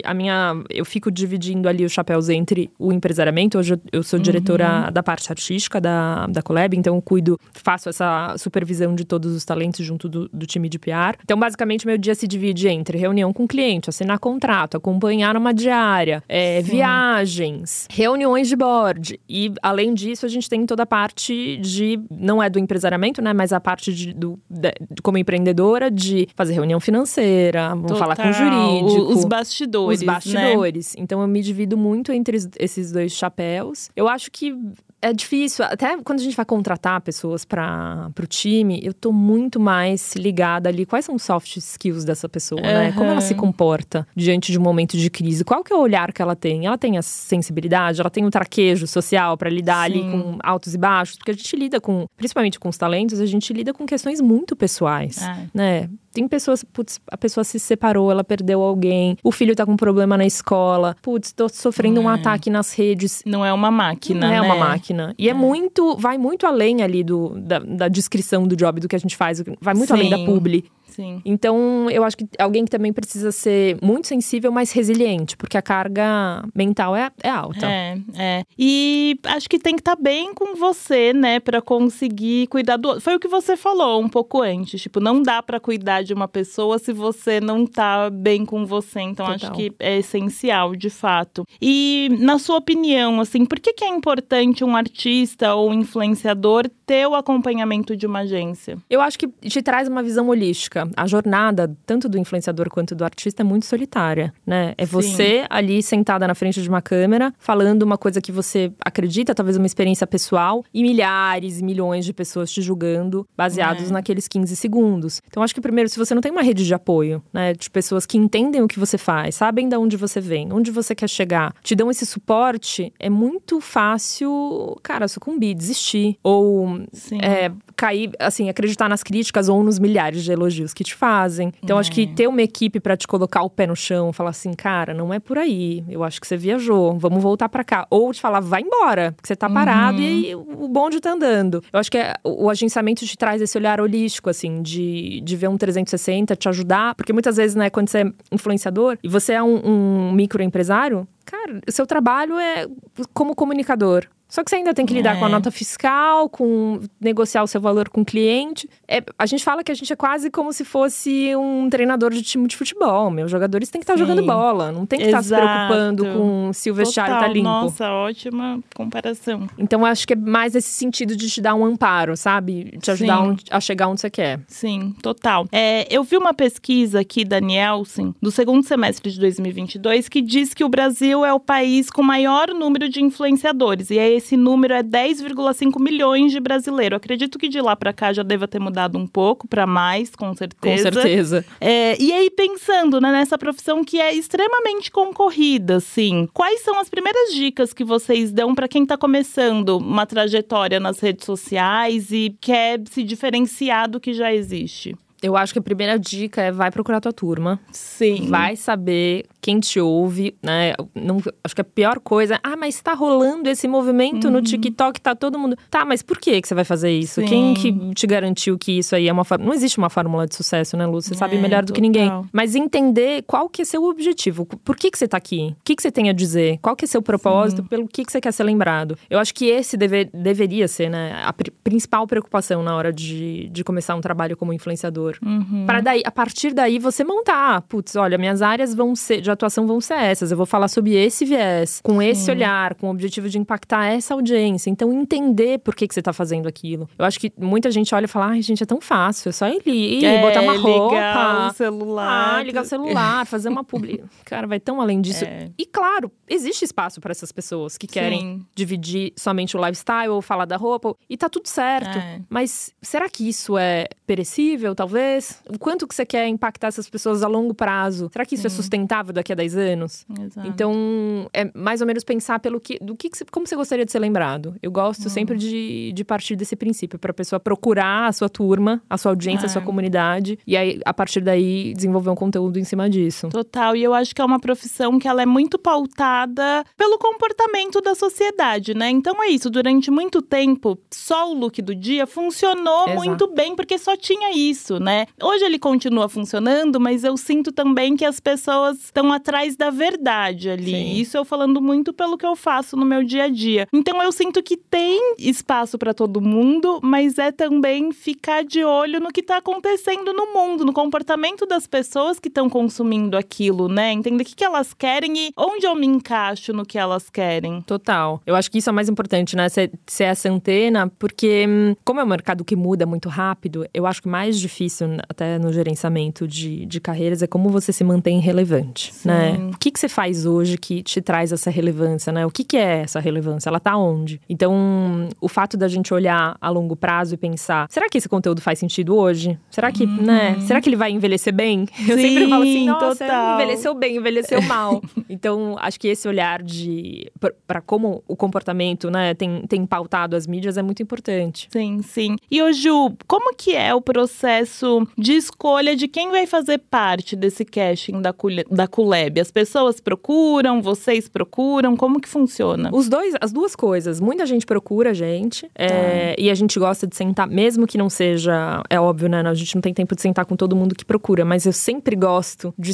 a minha… Eu fico dividindo ali os chapéus entre o empresariamento. Hoje, eu, sou diretora uhum. da parte artística da, da Colab. Então, eu cuido, faço essa supervisão de todos os talentos junto do, do time de PR. Então, basicamente, meu dia se divide entre reunião com cliente, assinar contrato, acompanhar uma diária, é, viagens, reuniões de board. E, além disso, a gente tem toda a parte de. Não é do empresariamento, né? Mas a parte de, do, de, como empreendedora de fazer reunião financeira, vamos falar com o jurídico. Os bastidores. Os bastidores. Né? Então eu me divido muito entre esses dois chapéus. Eu acho que é difícil, até quando a gente vai contratar pessoas para o time, eu tô muito mais ligada ali. Quais são os soft skills dessa pessoa, uhum. né? Como ela se comporta diante de um momento de crise? Qual que é o olhar que ela tem? Ela tem a sensibilidade? Ela tem o um traquejo social para lidar Sim. ali com altos e baixos? Porque a gente lida com, principalmente com os talentos, a gente lida com questões muito pessoais, é. né? Tem pessoas, putz, a pessoa se separou, ela perdeu alguém, o filho tá com problema na escola, putz, tô sofrendo é. um ataque nas redes. Não é uma máquina. Não né? é uma máquina. E é. é, muito, vai muito além ali do, da, da, descrição do job, do que a gente faz, vai muito Sim. além da publi. Sim. Então, eu acho que alguém que também precisa ser muito sensível, mas resiliente, porque a carga mental é, é alta. É, é. E acho que tem que estar tá bem com você, né, para conseguir cuidar do outro. Foi o que você falou um pouco antes, tipo, não dá para cuidar de uma pessoa se você não tá bem com você. Então, Total. acho que é essencial, de fato. E, na sua opinião, assim, por que, que é importante um artista ou um influenciador ter o acompanhamento de uma agência? Eu acho que te traz uma visão holística a jornada, tanto do influenciador quanto do artista, é muito solitária, né? É Sim. você ali sentada na frente de uma câmera, falando uma coisa que você acredita, talvez uma experiência pessoal, e milhares e milhões de pessoas te julgando, baseados é. naqueles 15 segundos. Então, acho que primeiro, se você não tem uma rede de apoio, né? De pessoas que entendem o que você faz, sabem de onde você vem, onde você quer chegar, te dão esse suporte, é muito fácil, cara, sucumbir, desistir. Ou é, cair, assim, acreditar nas críticas ou nos milhares de elogios que te fazem. Então, é. acho que é. ter uma equipe para te colocar o pé no chão, falar assim, cara, não é por aí. Eu acho que você viajou, vamos voltar para cá. Ou te falar, vai embora, porque você tá parado uhum. e o bonde tá andando. Eu acho que é, o agenciamento te traz esse olhar holístico, assim, de, de ver um 360, te ajudar. Porque muitas vezes, né, quando você é influenciador e você é um, um microempresário, cara, o seu trabalho é como comunicador. Só que você ainda tem que lidar é. com a nota fiscal, com negociar o seu valor com o cliente. É, a gente fala que a gente é quase como se fosse um treinador de time de futebol. Meus jogadores têm que estar jogando bola, não tem que estar se preocupando com se o vestiário Total. tá limpo. Nossa, ótima comparação. Então acho que é mais esse sentido de te dar um amparo, sabe? Te ajudar onde, a chegar onde você quer. Sim, total. É, eu vi uma pesquisa aqui da Nielsen, do segundo semestre de 2022, que diz que o Brasil é o país com maior número de influenciadores. E é esse número é 10,5 milhões de brasileiros. Acredito que de lá para cá já deva ter mudado um pouco para mais, com certeza. Com certeza. É, e aí pensando né, nessa profissão que é extremamente concorrida, assim, quais são as primeiras dicas que vocês dão para quem está começando uma trajetória nas redes sociais e quer se diferenciar do que já existe? Eu acho que a primeira dica é vai procurar tua turma. Sim. Vai saber quem te ouve, né? Não, acho que a pior coisa, ah, mas tá rolando esse movimento uhum. no TikTok, tá todo mundo. Tá, mas por que que você vai fazer isso? Sim. Quem que te garantiu que isso aí é uma Não existe uma fórmula de sucesso, né, Lu? Você é, sabe melhor do total. que ninguém. Mas entender qual que é seu objetivo, por que que você tá aqui? O que que você tem a dizer? Qual que é seu propósito? Sim. Pelo que que você quer ser lembrado? Eu acho que esse deve, deveria ser, né, a pr principal preocupação na hora de, de começar um trabalho como influenciador. Uhum. Para daí, a partir daí, você montar, putz, olha, minhas áreas vão ser atuação vão ser essas. Eu vou falar sobre esse viés, com esse olhar, com o objetivo de impactar essa audiência. Então, entender por que, que você está fazendo aquilo. Eu acho que muita gente olha e fala, ai, gente, é tão fácil, é só ir, é, botar uma roupa. Ligar o celular. Ah, ligar o celular, fazer uma publi. Cara, vai tão além disso. É. E claro, existe espaço para essas pessoas que querem Sim. dividir somente o lifestyle ou falar da roupa. E tá tudo certo. É. Mas será que isso é perecível, talvez? O quanto que você quer impactar essas pessoas a longo prazo? Será que isso é Sim. é sustentável daqui a 10 anos? Exato. Então, é mais ou menos pensar pelo que, do que, como você gostaria de ser lembrado. Eu gosto uhum. sempre de, de partir desse princípio, para a pessoa procurar a sua turma, a sua audiência, é. a sua é. comunidade, e aí, a partir daí, desenvolver um conteúdo em cima disso. Total, e eu acho que é uma profissão que ela é muito pautada pelo comportamento da sociedade, né? Então é isso, durante muito tempo, só o look do dia funcionou Exato. muito bem, porque só tinha isso, né? Hoje ele continua funcionando, mas eu sinto também que as pessoas estão atrás da verdade ali. Sim. Isso eu falando muito pelo que eu faço no meu dia a dia. Então eu sinto que tem espaço para todo mundo, mas é também ficar de olho no que está acontecendo no mundo, no comportamento das pessoas que estão consumindo aquilo, né? Entender o que, que elas querem e onde eu me encaixo no que elas querem. Total. Eu acho que isso é mais importante, né? Ser, ser essa antena, porque hum, como é um mercado que muda muito rápido, eu acho que mais difícil, até no gerenciamento de, de carreiras, é como você se mantém relevante, Sim. né? O que, que você faz hoje que te traz essa relevância, né? O que, que é essa relevância? Ela tá onde? Então, o fato da gente olhar a longo prazo e pensar, será que esse conteúdo faz sentido hoje? Será que, uhum. né? Será que ele vai envelhecer bem? Eu Sim, sempre falo assim, nossa, total. envelheceu bem, envelheceu mal. então, acho que esse olhar de para como o comportamento, né, tem, tem pautado as mídias é muito importante. Sim, sim. E Ju, como que é o processo de escolha de quem vai fazer parte desse casting da, da Culeb? As pessoas procuram, vocês procuram, como que funciona? Os dois, as duas coisas. Muita gente procura a gente é, e a gente gosta de sentar, mesmo que não seja, é óbvio, né? A gente não tem tempo de sentar com todo mundo que procura, mas eu sempre gosto de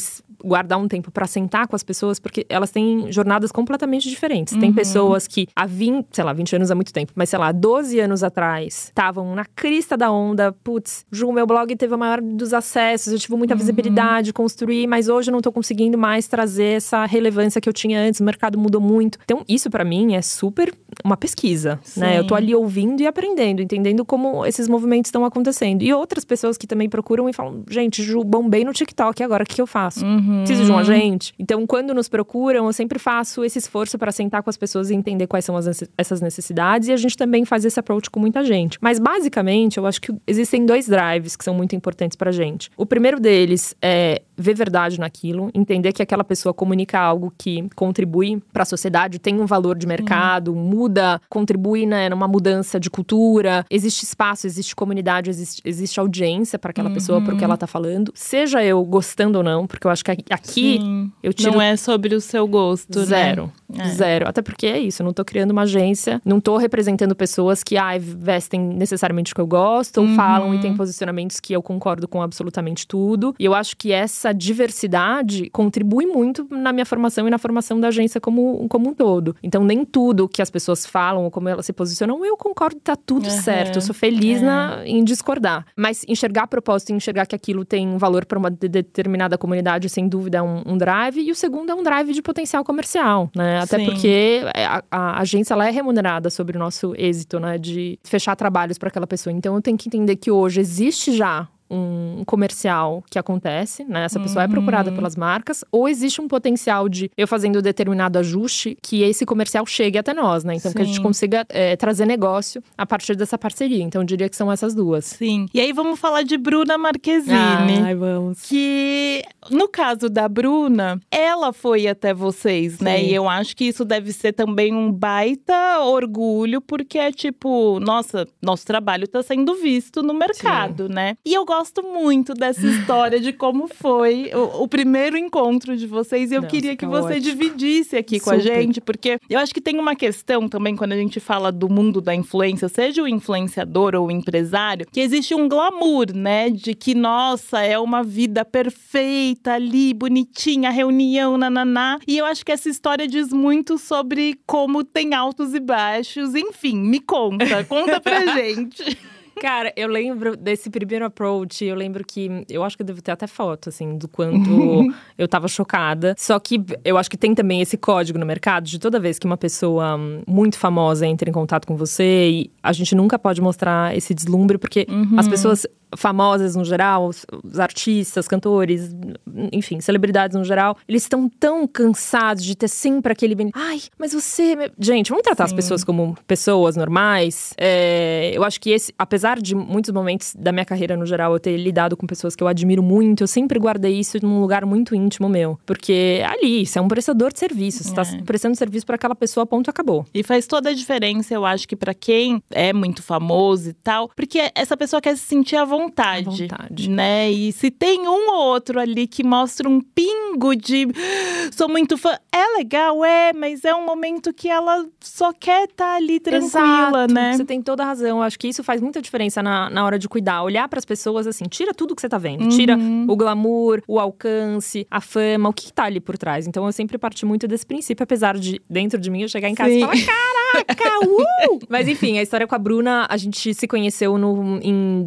guardar um tempo para sentar com as pessoas, porque elas têm jornadas completamente diferentes. Uhum. Tem pessoas que há 20, sei lá, 20 anos é muito tempo, mas sei lá, 12 anos atrás, estavam na crista da onda. Putz, Ju, meu blog teve a maior dos acessos, eu tive muita uhum. visibilidade, construí, mas hoje eu não tô conseguindo mais trazer essa relevância que eu tinha antes, o mercado mudou muito. Então, isso para mim é super uma pesquisa, Sim. né? Eu tô ali ouvindo e aprendendo, entendendo como esses movimentos estão acontecendo. E outras pessoas que também procuram e falam: gente, Ju, bombei no TikTok, agora o que eu faço? Uhum. Preciso de um agente? Então, quando nos procuram, eu sempre faço esse esforço para sentar com as pessoas e entender quais são as, essas necessidades. E a gente também faz esse approach com muita gente. Mas, basicamente, eu acho que existem dois drives que são muito importantes pra gente. O primeiro deles é ver verdade naquilo, entender que aquela pessoa comunica algo que contribui para a sociedade, tem um valor de mercado, uhum. muda, contribui né, numa mudança de cultura, existe espaço, existe comunidade, existe, existe audiência para aquela uhum. pessoa, para o que ela tá falando. Seja eu gostando ou não, porque eu acho que aqui Sim. eu tiro. Não é sobre o seu gosto, né? Zero. Né? É. Zero. Até porque é isso, eu não tô criando uma agência, não tô representando pessoas que ah, vestem necessariamente o que eu gosto, uhum. ou falam e têm posicionamentos que eu concordo com absolutamente tudo. E eu acho que essa essa diversidade contribui muito na minha formação e na formação da agência como, como um todo. Então, nem tudo que as pessoas falam ou como elas se posicionam, eu concordo, tá tudo uhum. certo. Eu sou feliz é. na, em discordar. Mas enxergar propósito e enxergar que aquilo tem um valor para uma determinada comunidade, sem dúvida, é um, um, drive. E o segundo é um drive de potencial comercial, né? Até Sim. porque a, a, agência ela é remunerada sobre o nosso êxito, né? De fechar trabalhos para aquela pessoa. Então, eu tenho que entender que hoje existe já um comercial que acontece, né? Essa pessoa uhum. é procurada pelas marcas, ou existe um potencial de eu fazendo determinado ajuste que esse comercial chegue até nós, né? Então Sim. que a gente consiga é, trazer negócio a partir dessa parceria. Então eu diria que são essas duas. Sim. E aí vamos falar de Bruna Marquezine. Ai, vamos. Que No caso da Bruna, ela foi até vocês, né? Sim. E eu acho que isso deve ser também um baita orgulho, porque é tipo, nossa, nosso trabalho tá sendo visto no mercado, né? E eu gosto muito dessa história de como foi o, o primeiro encontro de vocês. E eu Nossa, queria que tá você ótimo. dividisse aqui com a Super. gente, porque eu acho que tem uma questão também quando a gente fala do mundo da influência, seja o influenciador ou o empresário, que existe um glamour, né? De que, nossa, é uma vida perfeita ali, bonitinha, reunião, nananá. E eu acho que essa história diz muito sobre como tem altos e baixos. Enfim, me conta, conta pra gente. Cara, eu lembro desse primeiro approach, eu lembro que. Eu acho que eu devo ter até foto, assim, do quanto eu tava chocada. Só que eu acho que tem também esse código no mercado de toda vez que uma pessoa hum, muito famosa entra em contato com você, a gente nunca pode mostrar esse deslumbre, porque as pessoas famosas no geral, os, artistas, cantores, enfim, celebridades no geral, eles estão tão cansados de ter sempre aquele. Ai, mas você. Gente, vamos tratar as Sim. pessoas como pessoas normais. É, eu acho que esse, apesar de muitos momentos da minha carreira no geral eu ter lidado com pessoas que eu admiro muito, eu sempre guardei isso num lugar muito íntimo meu. Porque ali, você é um prestador de serviço, você É. tá prestando serviço para aquela pessoa, ponto, acabou. E faz toda a diferença, eu acho que pra quem é muito famoso e tal, porque essa pessoa quer se sentir à vontade, À vontade. né? E se tem um ou outro ali que mostra um pingo de "Ah, sou muito fã, é legal, é, mas é um momento que ela só quer estar ali tranquila, Exato, né? Você tem toda a razão. Eu acho que isso faz muita diferença na, na hora de cuidar. Olhar para as pessoas assim, tira tudo que você tá vendo. Tira Uhum. o glamour, o alcance, a fama, o que, que tá ali por trás. Então eu sempre parti muito desse princípio, apesar de dentro de mim eu chegar em casa Sim. e falar: caraca, uh! Mas enfim, a história com a Bruna, a gente se conheceu no, em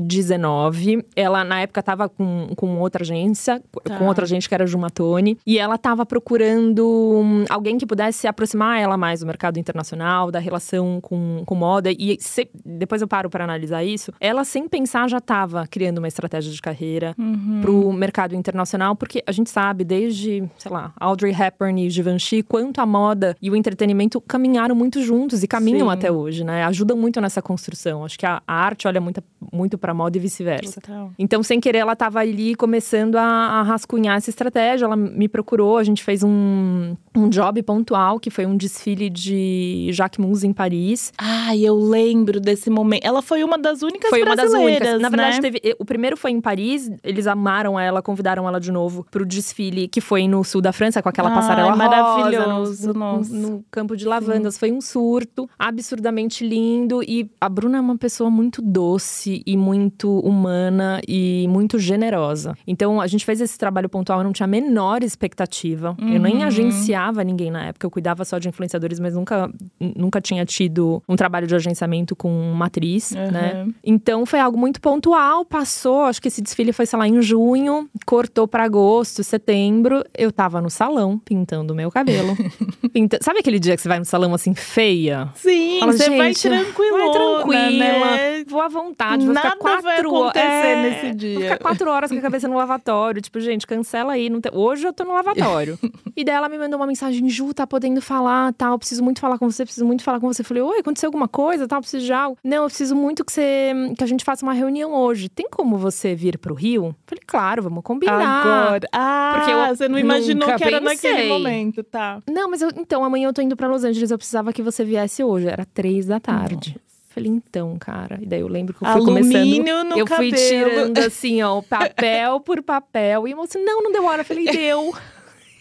2019. Ela, na época, tava com, com outra agência, Tá. com outra gente que era Jumatone. E ela tava procurando hum, alguém que pudesse aproximar ela mais do mercado internacional, da relação com, com moda. E se- depois eu paro para analisar isso. Ela, sem pensar, já tava criando uma estratégia de carreira Uhum. pro mercado internacional, porque a gente sabe, desde, sei lá, Audrey Hepburn e Givenchy, quanto a moda e o entretenimento caminharam muito juntos e caminham Sim. até hoje, né? Ajudam muito nessa construção. Acho que a, a arte olha muito, muito pra moda e vice-versa. Então, sem querer, ela estava ali começando a, a rascunhar essa estratégia. Ela me procurou, a gente fez um, um job pontual, que foi um desfile de Jacques Mus em Paris. Ai, eu lembro desse momento. Ela foi uma das únicas Foi uma das únicas. Na verdade, né? teve. O primeiro foi em Paris, eles amaram ela, convidaram ela de novo pro desfile que foi no sul da França, com aquela Ai, passarela rosa, maravilhoso, no, no- no campo de lavandas. Foi um surto absurdamente lindo. E a Bruna é uma pessoa muito doce e muito humana e muito generosa. Então, a gente fez esse trabalho pontual, eu não tinha a menor expectativa. Eu nem Uhum. agenciava ninguém na época, eu cuidava só de influenciadores, mas nunca, nunca tinha tido um trabalho de agenciamento com uma atriz, né? Uhum. Então foi algo muito pontual, passou, acho que esse desfile foi, sei lá, em junho, cortou pra agosto, setembro, eu tava no salão pintando o meu cabelo. Pinta- Sabe aquele dia que você vai no salão assim, feia? Sim, Fala, você vai "Gente, tranquilona, Vai tranquila, né? vou à vontade, vou Nada ficar quatro vai acontecer nesse Vou dia. ficar quatro horas com a cabeça no lavatório. Tipo, gente, cancela aí. não tem- Hoje eu tô no lavatório. e daí ela me mandou uma mensagem: Ju, tá podendo falar, tal. Preciso muito falar com você, preciso muito falar com você. Eu falei: Oi, aconteceu alguma coisa, tal? Preciso de algo. Não, eu preciso muito que você que a gente faça uma reunião hoje. Tem como você vir pro Rio? Eu falei: Claro, vamos combinar. Agora. Ah, Porque eu você não imaginou que era pensei. naquele momento, tá? Não, mas eu, então, amanhã eu tô indo pra Los Angeles, eu precisava que você viesse hoje. Era três da tarde. Falei, então, cara. E daí eu lembro que eu fui começando. Alumínio no eu fui cabelo. tirando assim, ó, papel por papel. E a moça, não, não deu hora. Eu falei, deu.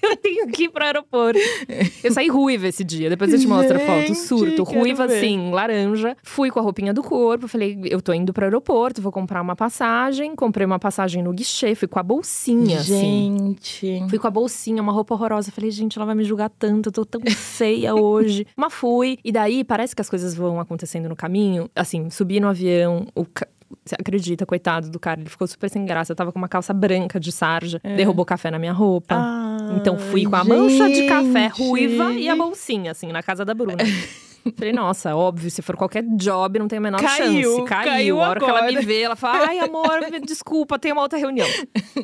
Eu tenho que ir pro aeroporto. Eu saí ruiva esse dia. Depois eu te mostro a foto. Surto, ruiva assim, laranja. Fui com a roupinha do corpo. Falei, eu tô indo pro aeroporto, vou comprar uma passagem. Comprei uma passagem no guichê. Fui com a bolsinha, assim. Gente. Fui com a bolsinha, uma roupa horrorosa. Falei, gente, ela vai me julgar tanto, eu tô tão feia hoje. Mas fui. E daí, parece que as coisas vão acontecendo no caminho. Assim, subi no avião, o. ca- Você acredita, coitado do cara, ele ficou super sem graça. Eu tava com uma calça branca de sarja, derrubou café na minha roupa. Ai, Então fui com a mancha de café gente. ruiva e a bolsinha, assim, na casa da Bruna. Falei, nossa, óbvio, se for qualquer job, não tem a menor caiu, chance. Caiu. Caiu a hora agora. que ela me vê, ela fala, ai, amor, desculpa, tem uma outra reunião.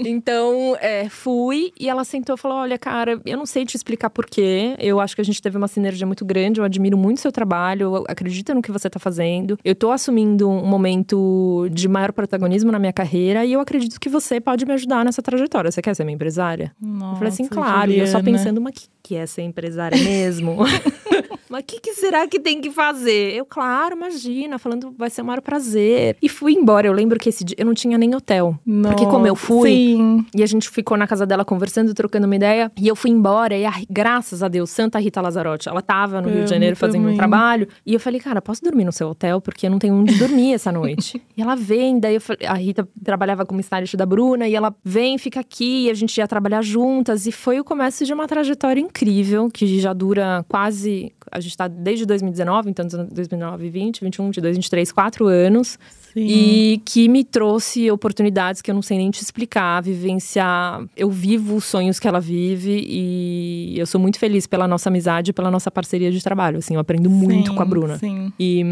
então, é, fui e ela sentou e falou: olha, cara, eu não sei te explicar porquê. Eu acho que a gente teve uma sinergia muito grande, eu admiro muito seu trabalho, eu acredito no que você tá fazendo. Eu tô assumindo um momento de maior protagonismo na minha carreira e eu acredito que você pode me ajudar nessa trajetória. Você quer ser minha empresária? Nossa, eu falei assim, claro. E eu só Juliana. pensando, mas o que, que é ser empresária mesmo? Mas o que, que será que tem que fazer? Eu, claro, imagina, falando, vai ser o maior prazer. E fui embora. Eu lembro que esse dia eu não tinha nem hotel. Porque como eu fui, Sim. e a gente ficou na casa dela conversando, trocando uma ideia. E eu fui embora. E a- graças a Deus, Santa Rita Lazarotti, ela tava no Rio Amo de Janeiro fazendo um também. trabalho. E eu falei, cara, posso dormir no seu hotel? Porque eu não tenho onde dormir essa noite. e ela vem, daí eu falei, a Rita trabalhava como stylist da Bruna. E ela vem, fica aqui, e a gente ia trabalhar juntas. E foi o começo de uma trajetória incrível, que já dura quase. A gente tá desde 2019, então 2019, 20, 21, 22, 23, quatro anos. Sim. E que me trouxe oportunidades que eu não sei nem te explicar, vivenciar. Eu vivo os sonhos que ela vive e eu sou muito feliz pela nossa amizade e pela nossa parceria de trabalho. Assim, eu aprendo muito Sim, com a Bruna. Sim. E,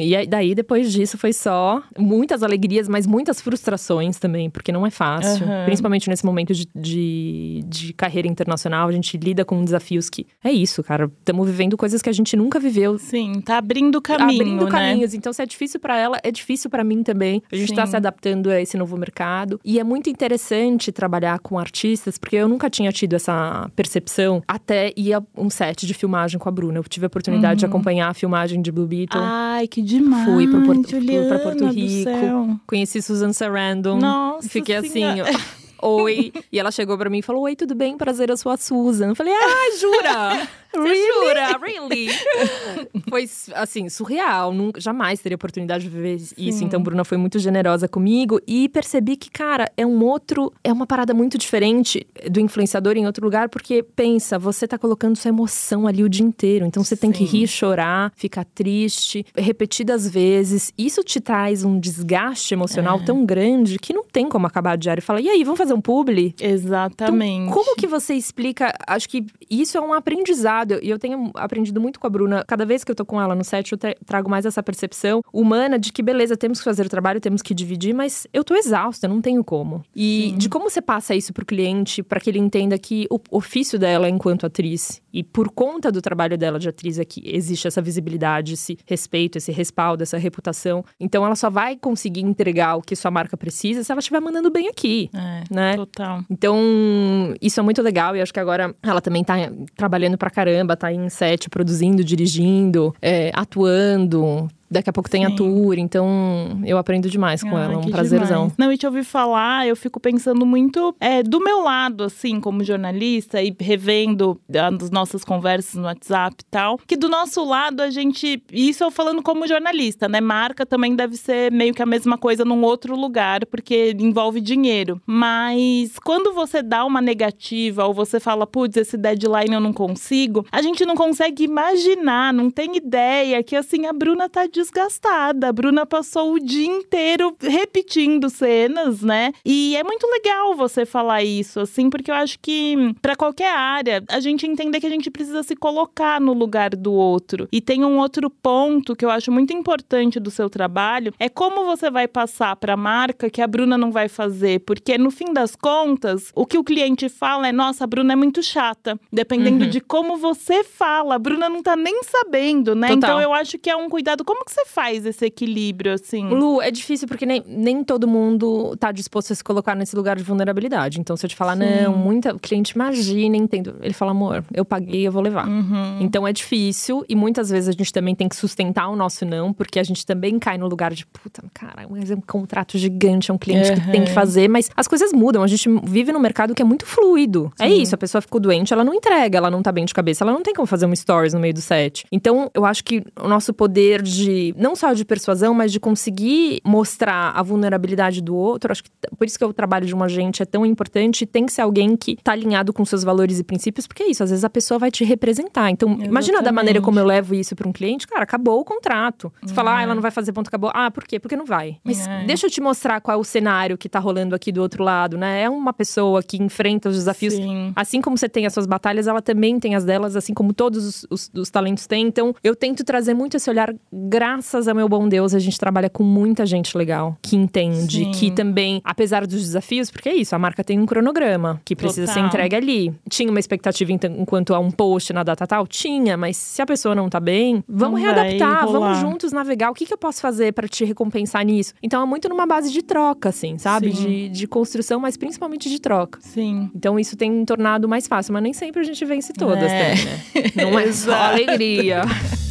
e aí, daí, depois disso, foi só muitas alegrias, mas muitas frustrações também, porque não é fácil. Aham. Principalmente nesse momento de, de, de carreira internacional, a gente lida com desafios que. É isso, cara. Estamos vivendo coisas que a gente nunca viveu. Sim, tá abrindo caminho, Abrindo né? caminhos. Então, se é difícil pra ela, é difícil pra mim também. A gente tá Sim. se adaptando a esse novo mercado. E é muito interessante trabalhar com artistas, porque eu nunca tinha tido essa percepção até ir a um set de filmagem com a Bruna. Eu tive a oportunidade de Uhum. acompanhar a filmagem de Blue Beetle. Ai, que demais. Fui pro Porto- fui Juliana pra Porto Rico. Conheci Susan Sarandon. Nossa Fiquei assim, ó. Oi. E ela chegou pra mim e falou: Oi, tudo bem? Prazer, eu sou a Susan. Eu falei: Ah, jura? Você jura? Really? foi, assim, surreal. Nunca, jamais teria oportunidade de viver isso. Sim. Então, Bruna foi muito generosa comigo. E percebi que, cara, é um outro… É uma parada muito diferente do influenciador em outro lugar. Porque, pensa, você tá colocando sua emoção ali o dia inteiro. Então, você tem que rir, chorar, ficar triste. Repetidas vezes. Isso te traz um desgaste emocional É. tão grande que não tem como acabar diário e falar, e aí, vamos fazer um publi? Exatamente. Então, como que você explica? Acho que isso é um aprendizado. E eu tenho aprendido muito com a Bruna. Cada vez que eu tô com ela no set, eu tra- trago mais essa percepção humana de que, beleza, temos que fazer o trabalho, temos que dividir, mas eu tô exausta, eu não tenho como. E Sim. de como você passa isso pro cliente, para que ele entenda que o ofício dela é enquanto atriz. E por conta do trabalho dela de atriz aqui, existe essa visibilidade, esse respeito, esse respaldo, essa reputação. Então ela só vai conseguir entregar o que sua marca precisa se ela estiver mandando bem aqui. É, né? total. Então, isso é muito legal e acho que agora ela também tá trabalhando pra caramba, tá em set, produzindo, dirigindo, é, atuando. Daqui a pouco tem a tour, então eu aprendo demais com Ah, ela, um que prazerzão. demais. Não, e te ouvir falar, eu fico pensando muito é, do meu lado, assim, como jornalista, e revendo as nossas conversas no WhatsApp e tal, que do nosso lado a gente. Isso eu falando como jornalista, né? Marca também deve ser meio que a mesma coisa num outro lugar, porque envolve dinheiro. Mas quando você dá uma negativa ou você fala, putz, esse deadline eu não consigo, a gente não consegue imaginar, não tem ideia que assim a Bruna tá desgastada. A Bruna passou o dia inteiro repetindo cenas, né? E é muito legal você falar isso, assim, porque eu acho que pra qualquer área, a gente entender que a gente precisa se colocar no lugar do outro. E tem um outro ponto que eu acho muito importante do seu trabalho, é como você vai passar pra marca que a Bruna não vai fazer, porque no fim das contas, o que o cliente fala é: "Nossa, a Bruna é muito chata". Dependendo Uhum. de como você fala, a Bruna não tá nem sabendo, né? Total. Então eu acho que é um cuidado. Como que você faz esse equilíbrio assim? Lu, é difícil porque nem, nem todo mundo tá disposto a se colocar nesse lugar de vulnerabilidade. Então, se eu te falar, Sim. não, muita o cliente imagina, entendo. Ele fala, amor, eu paguei, eu vou levar. Uhum. Então é difícil e muitas vezes a gente também tem que sustentar o nosso não, porque a gente também cai no lugar de puta, cara, mas é um contrato gigante, é um cliente que tem que Uhum. fazer, mas as coisas mudam. A gente vive num mercado que é muito fluido. É Sim. isso, a pessoa ficou doente, ela não entrega, ela não tá bem de cabeça, ela não tem como fazer um stories no meio do set. Então eu acho que o nosso poder de de não só de persuasão, mas de conseguir mostrar a vulnerabilidade do outro. Acho que por isso que o trabalho de um agente é tão importante. Tem que ser alguém que tá alinhado com seus valores e princípios, porque é isso. Às vezes a pessoa vai te representar. Então, Exatamente. imagina da maneira como eu levo isso para um cliente, cara, acabou o contrato. Você uhum. fala, ah, ela não vai fazer ponto, acabou. Ah, por quê? Porque não vai. Mas uhum. deixa eu te mostrar qual é o cenário que tá rolando aqui do outro lado, né? É uma pessoa que enfrenta os desafios. Sim. Assim como você tem as suas batalhas, ela também tem as delas, assim como todos os, os, os talentos têm. Então, eu tento trazer muito esse olhar, graças a meu bom Deus, a gente trabalha com muita gente legal, que entende, Sim. que também, apesar dos desafios, porque é isso, a marca tem um cronograma que precisa Total. ser entregue ali. Tinha uma expectativa enquanto a um post na data tal? Tinha, mas se a pessoa não tá bem, vamos não readaptar, vamos juntos navegar. O que, que eu posso fazer para te recompensar nisso? Então é muito numa base de troca, assim, sabe? De, de construção, mas principalmente de troca. Sim. Então isso tem tornado mais fácil, mas nem sempre a gente vence todas, é. né? Não é só alegria.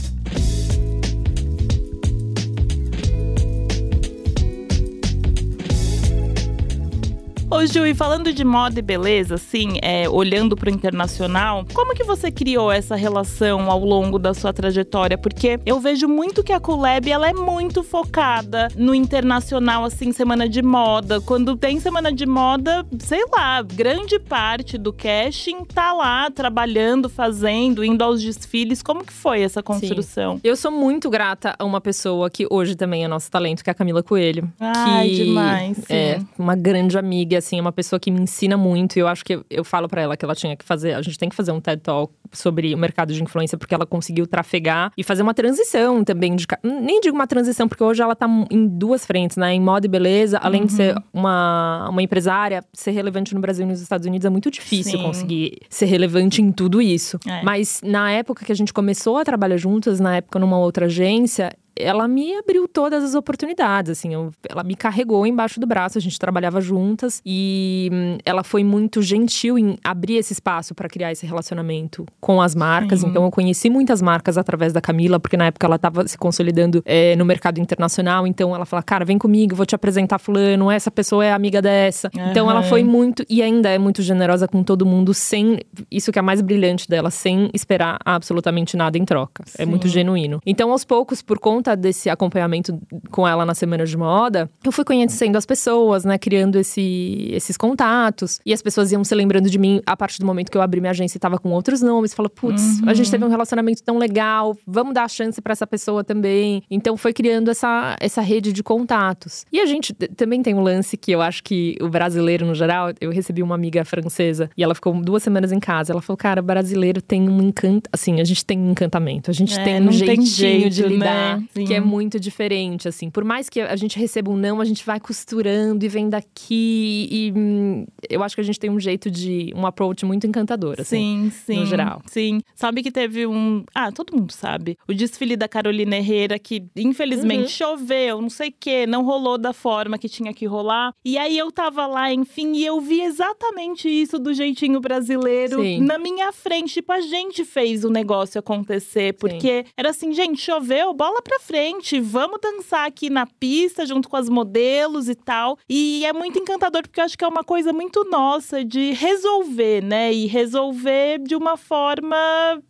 Ô Ju, e falando de moda e beleza, assim, é, olhando para o internacional, como que você criou essa relação ao longo da sua trajetória? Porque eu vejo muito que a Colab, ela é muito focada no internacional, assim, semana de moda. Quando tem semana de moda, sei lá, grande parte do casting tá lá trabalhando, fazendo, indo aos desfiles. Como que foi essa construção? Sim. Eu sou muito grata a uma pessoa que hoje também é nosso talento, que é a Camila Coelho. Ai, que demais. Sim. É uma grande amiga assim, é uma pessoa que me ensina muito. E eu acho que eu, eu falo para ela que ela tinha que fazer, a gente tem que fazer um TED Talk sobre o mercado de influência, porque ela conseguiu trafegar e fazer uma transição também. De, nem digo uma transição, porque hoje ela tá em duas frentes, né? Em moda e beleza, além uhum. de ser uhum. uma, uma empresária, ser relevante no Brasil e nos Estados Unidos é muito difícil Sim. conseguir ser relevante em tudo isso. É. Mas na época que a gente começou a trabalhar juntas, na época numa outra agência, ela me abriu todas as oportunidades, assim, eu, ela me carregou embaixo do braço, a gente trabalhava juntas e hum, ela foi muito gentil em abrir esse espaço para criar esse relacionamento com as marcas. Então eu conheci muitas marcas através da Camila, porque na época ela estava se consolidando é, no mercado internacional. Então ela fala, cara, vem comigo, vou te apresentar fulano, essa pessoa é amiga dessa. Uhum. Então ela foi muito e ainda é muito generosa com todo mundo, sem isso que é mais brilhante dela, sem esperar absolutamente nada em troca. Sim. É muito genuíno. Então aos poucos, por conta conta desse acompanhamento com ela na semana de moda, eu fui conhecendo as pessoas, né? Criando esse, esses contatos. E as pessoas iam se lembrando de mim a partir do momento que eu abri minha agência e tava com outros nomes. Fala, putz, uhum. a gente teve um relacionamento tão legal, vamos dar a chance para essa pessoa também. Então foi criando essa, essa rede de contatos. E a gente também tem um lance que eu acho que o brasileiro, no geral, eu recebi uma amiga francesa e ela ficou duas semanas em casa. Ela falou, cara, brasileiro tem um encanto. Assim, a gente tem um encantamento, a gente é, tem um jeitinho jeito, de lidar. Né? Sim. que é muito diferente, assim. Por mais que a gente receba um não, a gente vai costurando e vem daqui. E hum, eu acho que a gente tem um jeito de. um approach muito encantador, assim. Sim, sim. No geral. Sim. Sabe que teve um. Ah, todo mundo sabe. O desfile da Carolina Herrera, que infelizmente uhum. choveu, não sei o quê, não rolou da forma que tinha que rolar. E aí eu tava lá, enfim, e eu vi exatamente isso do jeitinho brasileiro sim. na minha frente. Tipo, a gente fez o negócio acontecer. Porque sim. era assim, gente, choveu, bola pra frente, vamos dançar aqui na pista junto com as modelos e tal. E é muito encantador porque eu acho que é uma coisa muito nossa de resolver, né? E resolver de uma forma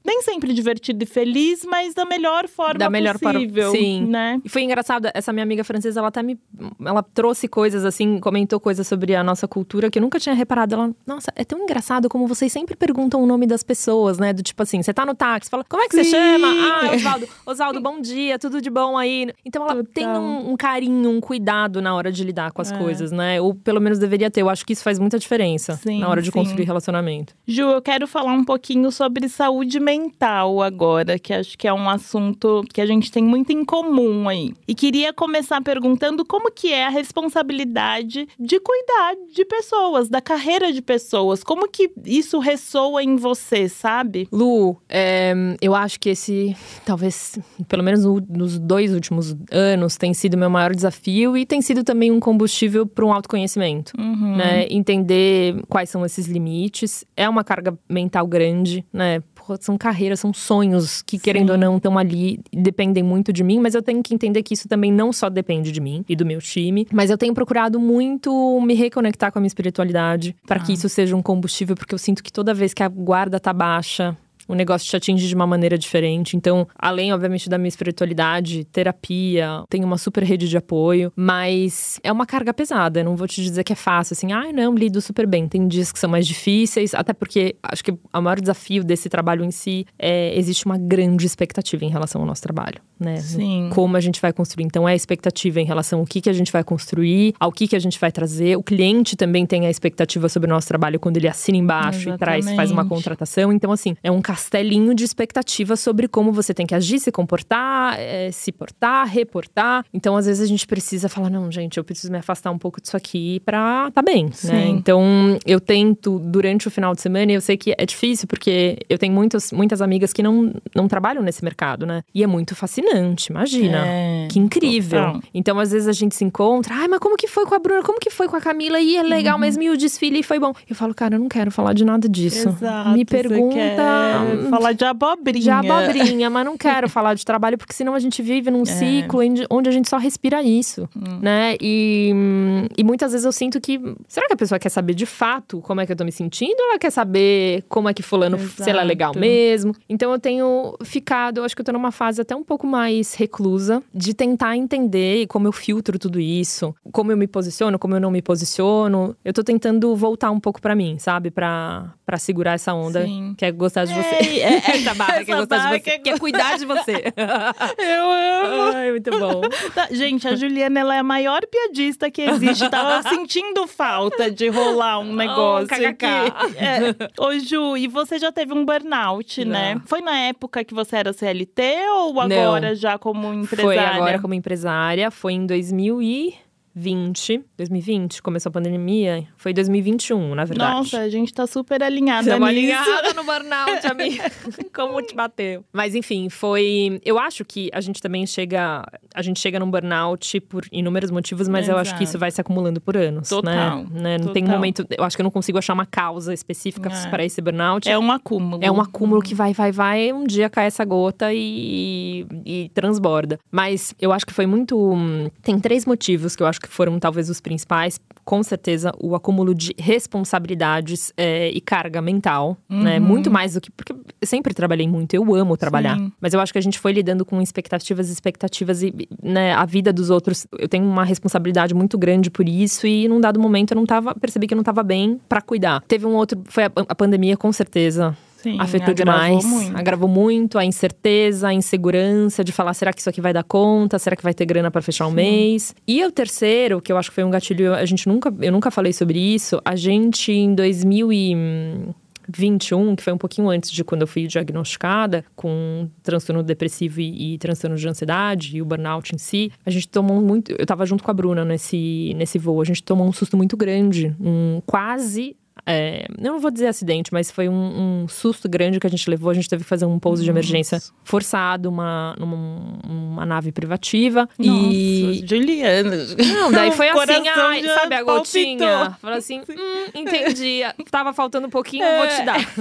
nem sempre divertida e feliz, mas da melhor forma da melhor possível, para... Sim. né? E foi engraçado, essa minha amiga francesa, ela até me ela trouxe coisas assim, comentou coisas sobre a nossa cultura que eu nunca tinha reparado. Ela, nossa, é tão engraçado como vocês sempre perguntam o nome das pessoas, né? Do tipo assim, você tá no táxi, fala: "Como é que Sim. você chama?" Ah, Osvaldo. Osvaldo, bom dia, tudo de bom aí. Então ela Total. tem um, um, carinho, um cuidado na hora de lidar com as é. coisas, né? Ou pelo menos deveria ter. Eu acho que isso faz muita diferença sim, na hora de sim. construir relacionamento. Ju, eu quero falar um pouquinho sobre saúde mental agora, que acho que é um assunto que a gente tem muito em comum aí. E queria começar perguntando como que é a responsabilidade de cuidar de pessoas, da carreira de pessoas. Como que isso ressoa em você, sabe? Lu, é, eu acho que esse, talvez, pelo menos nos dois últimos anos tem sido meu maior desafio e tem sido também um combustível para um autoconhecimento, uhum. né? Entender quais são esses limites. É uma carga mental grande, né? são carreiras, são sonhos que, querendo Sim. ou não, estão ali dependem muito de mim, mas eu tenho que entender que isso também não só depende de mim e do meu time, mas eu tenho procurado muito me reconectar com a minha espiritualidade para ah. que isso seja um combustível, porque eu sinto que toda vez que a guarda tá baixa, o negócio te atinge de uma maneira diferente. Então, além, obviamente, da minha espiritualidade, terapia, tem uma super rede de apoio, mas é uma carga pesada. Eu não vou te dizer que é fácil, assim, ah, não, lido super bem. Tem dias que são mais difíceis, até porque acho que o maior desafio desse trabalho em si é existe uma grande expectativa em relação ao nosso trabalho, né? Sim. Como a gente vai construir. Então, é a expectativa em relação ao que, que a gente vai construir, ao que, que a gente vai trazer. O cliente também tem a expectativa sobre o nosso trabalho quando ele assina embaixo Exatamente. e traz, faz uma contratação. Então, assim, é um castelinho de expectativa sobre como você tem que agir, se comportar, é, se portar, reportar. Então, às vezes, a gente precisa falar: não, gente, eu preciso me afastar um pouco disso aqui pra tá bem, né? Sim. né? Então, eu tento, durante o final de semana, eu sei que é difícil, porque eu tenho muitas, muitas amigas que não, não trabalham nesse mercado, né? E é muito fascinante, imagina. É, que incrível. Total. Então, às vezes, a gente se encontra, ai, mas como que foi com a Bruna? Como que foi com a Camila? E é legal, uhum. mas e o desfile foi bom. Eu falo, cara, eu não quero falar de nada disso. Exato, Me pergunta. Falar de abobrinha. De abobrinha, mas não quero falar de trabalho, porque senão a gente vive num é. ciclo onde a gente só respira isso, hum. né? E, e muitas vezes eu sinto que. Será que a pessoa quer saber de fato como é que eu tô me sentindo? Ou ela quer saber como é que fulano, Exato. se ela é legal mesmo? Então eu tenho ficado, eu acho que eu tô numa fase até um pouco mais reclusa de tentar entender como eu filtro tudo isso, como eu me posiciono, como eu não me posiciono. Eu tô tentando voltar um pouco para mim, sabe? Pra, pra segurar essa onda. Sim. Que é gostar de você. Ei, é, essa barra que é gostar de você. Que é cuidar de você. eu amo. Ai, muito bom. Tá, gente, a Juliana, ela é a maior piadista que existe. Tava sentindo falta de rolar um negócio oh, aqui. É. Ô, Ju, e você já teve um burnout, Não. né? Foi na época que você era CLT ou agora Não. Já como empresária? Foi agora como empresária. Foi em 2000 e… 2020, 2020, começou a pandemia, foi 2021, na verdade. Nossa, a gente tá super alinhada Estamos alinhada no burnout, amiga. Como te bateu. Mas enfim, foi, eu acho que a gente também chega, a gente chega num burnout por inúmeros motivos, mas Exato. eu acho que isso vai se acumulando por anos, né? Total. né? né? Não Total. tem um momento, eu acho que eu não consigo achar uma causa específica é. para esse burnout. É um acúmulo. É um acúmulo que vai, vai, vai, um dia cai essa gota e, e transborda. Mas eu acho que foi muito, tem três motivos que eu acho que foram talvez os principais, com certeza o acúmulo de responsabilidades é, e carga mental, né? uhum. né? Muito mais do que. Porque eu sempre trabalhei muito, eu amo trabalhar. Sim. Mas eu acho que a gente foi lidando com expectativas, expectativas e né, a vida dos outros. Eu tenho uma responsabilidade muito grande por isso, e num dado momento eu não tava. Percebi que eu não tava bem para cuidar. Teve um outro. Foi a, a pandemia, com certeza. Sim, afetou demais. Muito. Agravou muito a incerteza, a insegurança de falar: será que isso aqui vai dar conta? Será que vai ter grana para fechar o um mês? E o terceiro, que eu acho que foi um gatilho, a gente nunca, eu nunca falei sobre isso. A gente em 2000 e 21, que foi um pouquinho antes de quando eu fui diagnosticada com transtorno depressivo e, e, transtorno de ansiedade e o burnout em si, a gente tomou muito. Eu tava junto com a Bruna nesse, nesse voo, a gente tomou um susto muito grande, um quase é, não vou dizer acidente, mas foi um, um, susto grande que a gente levou. A gente teve que fazer um pouso de emergência forçado uma, numa uma nave privativa. Nossa, e. Juliana. Não, daí foi assim, ai, sabe a gotinha? Falou assim: hum, entendi. Tava faltando um pouquinho, é. vou te é. dar.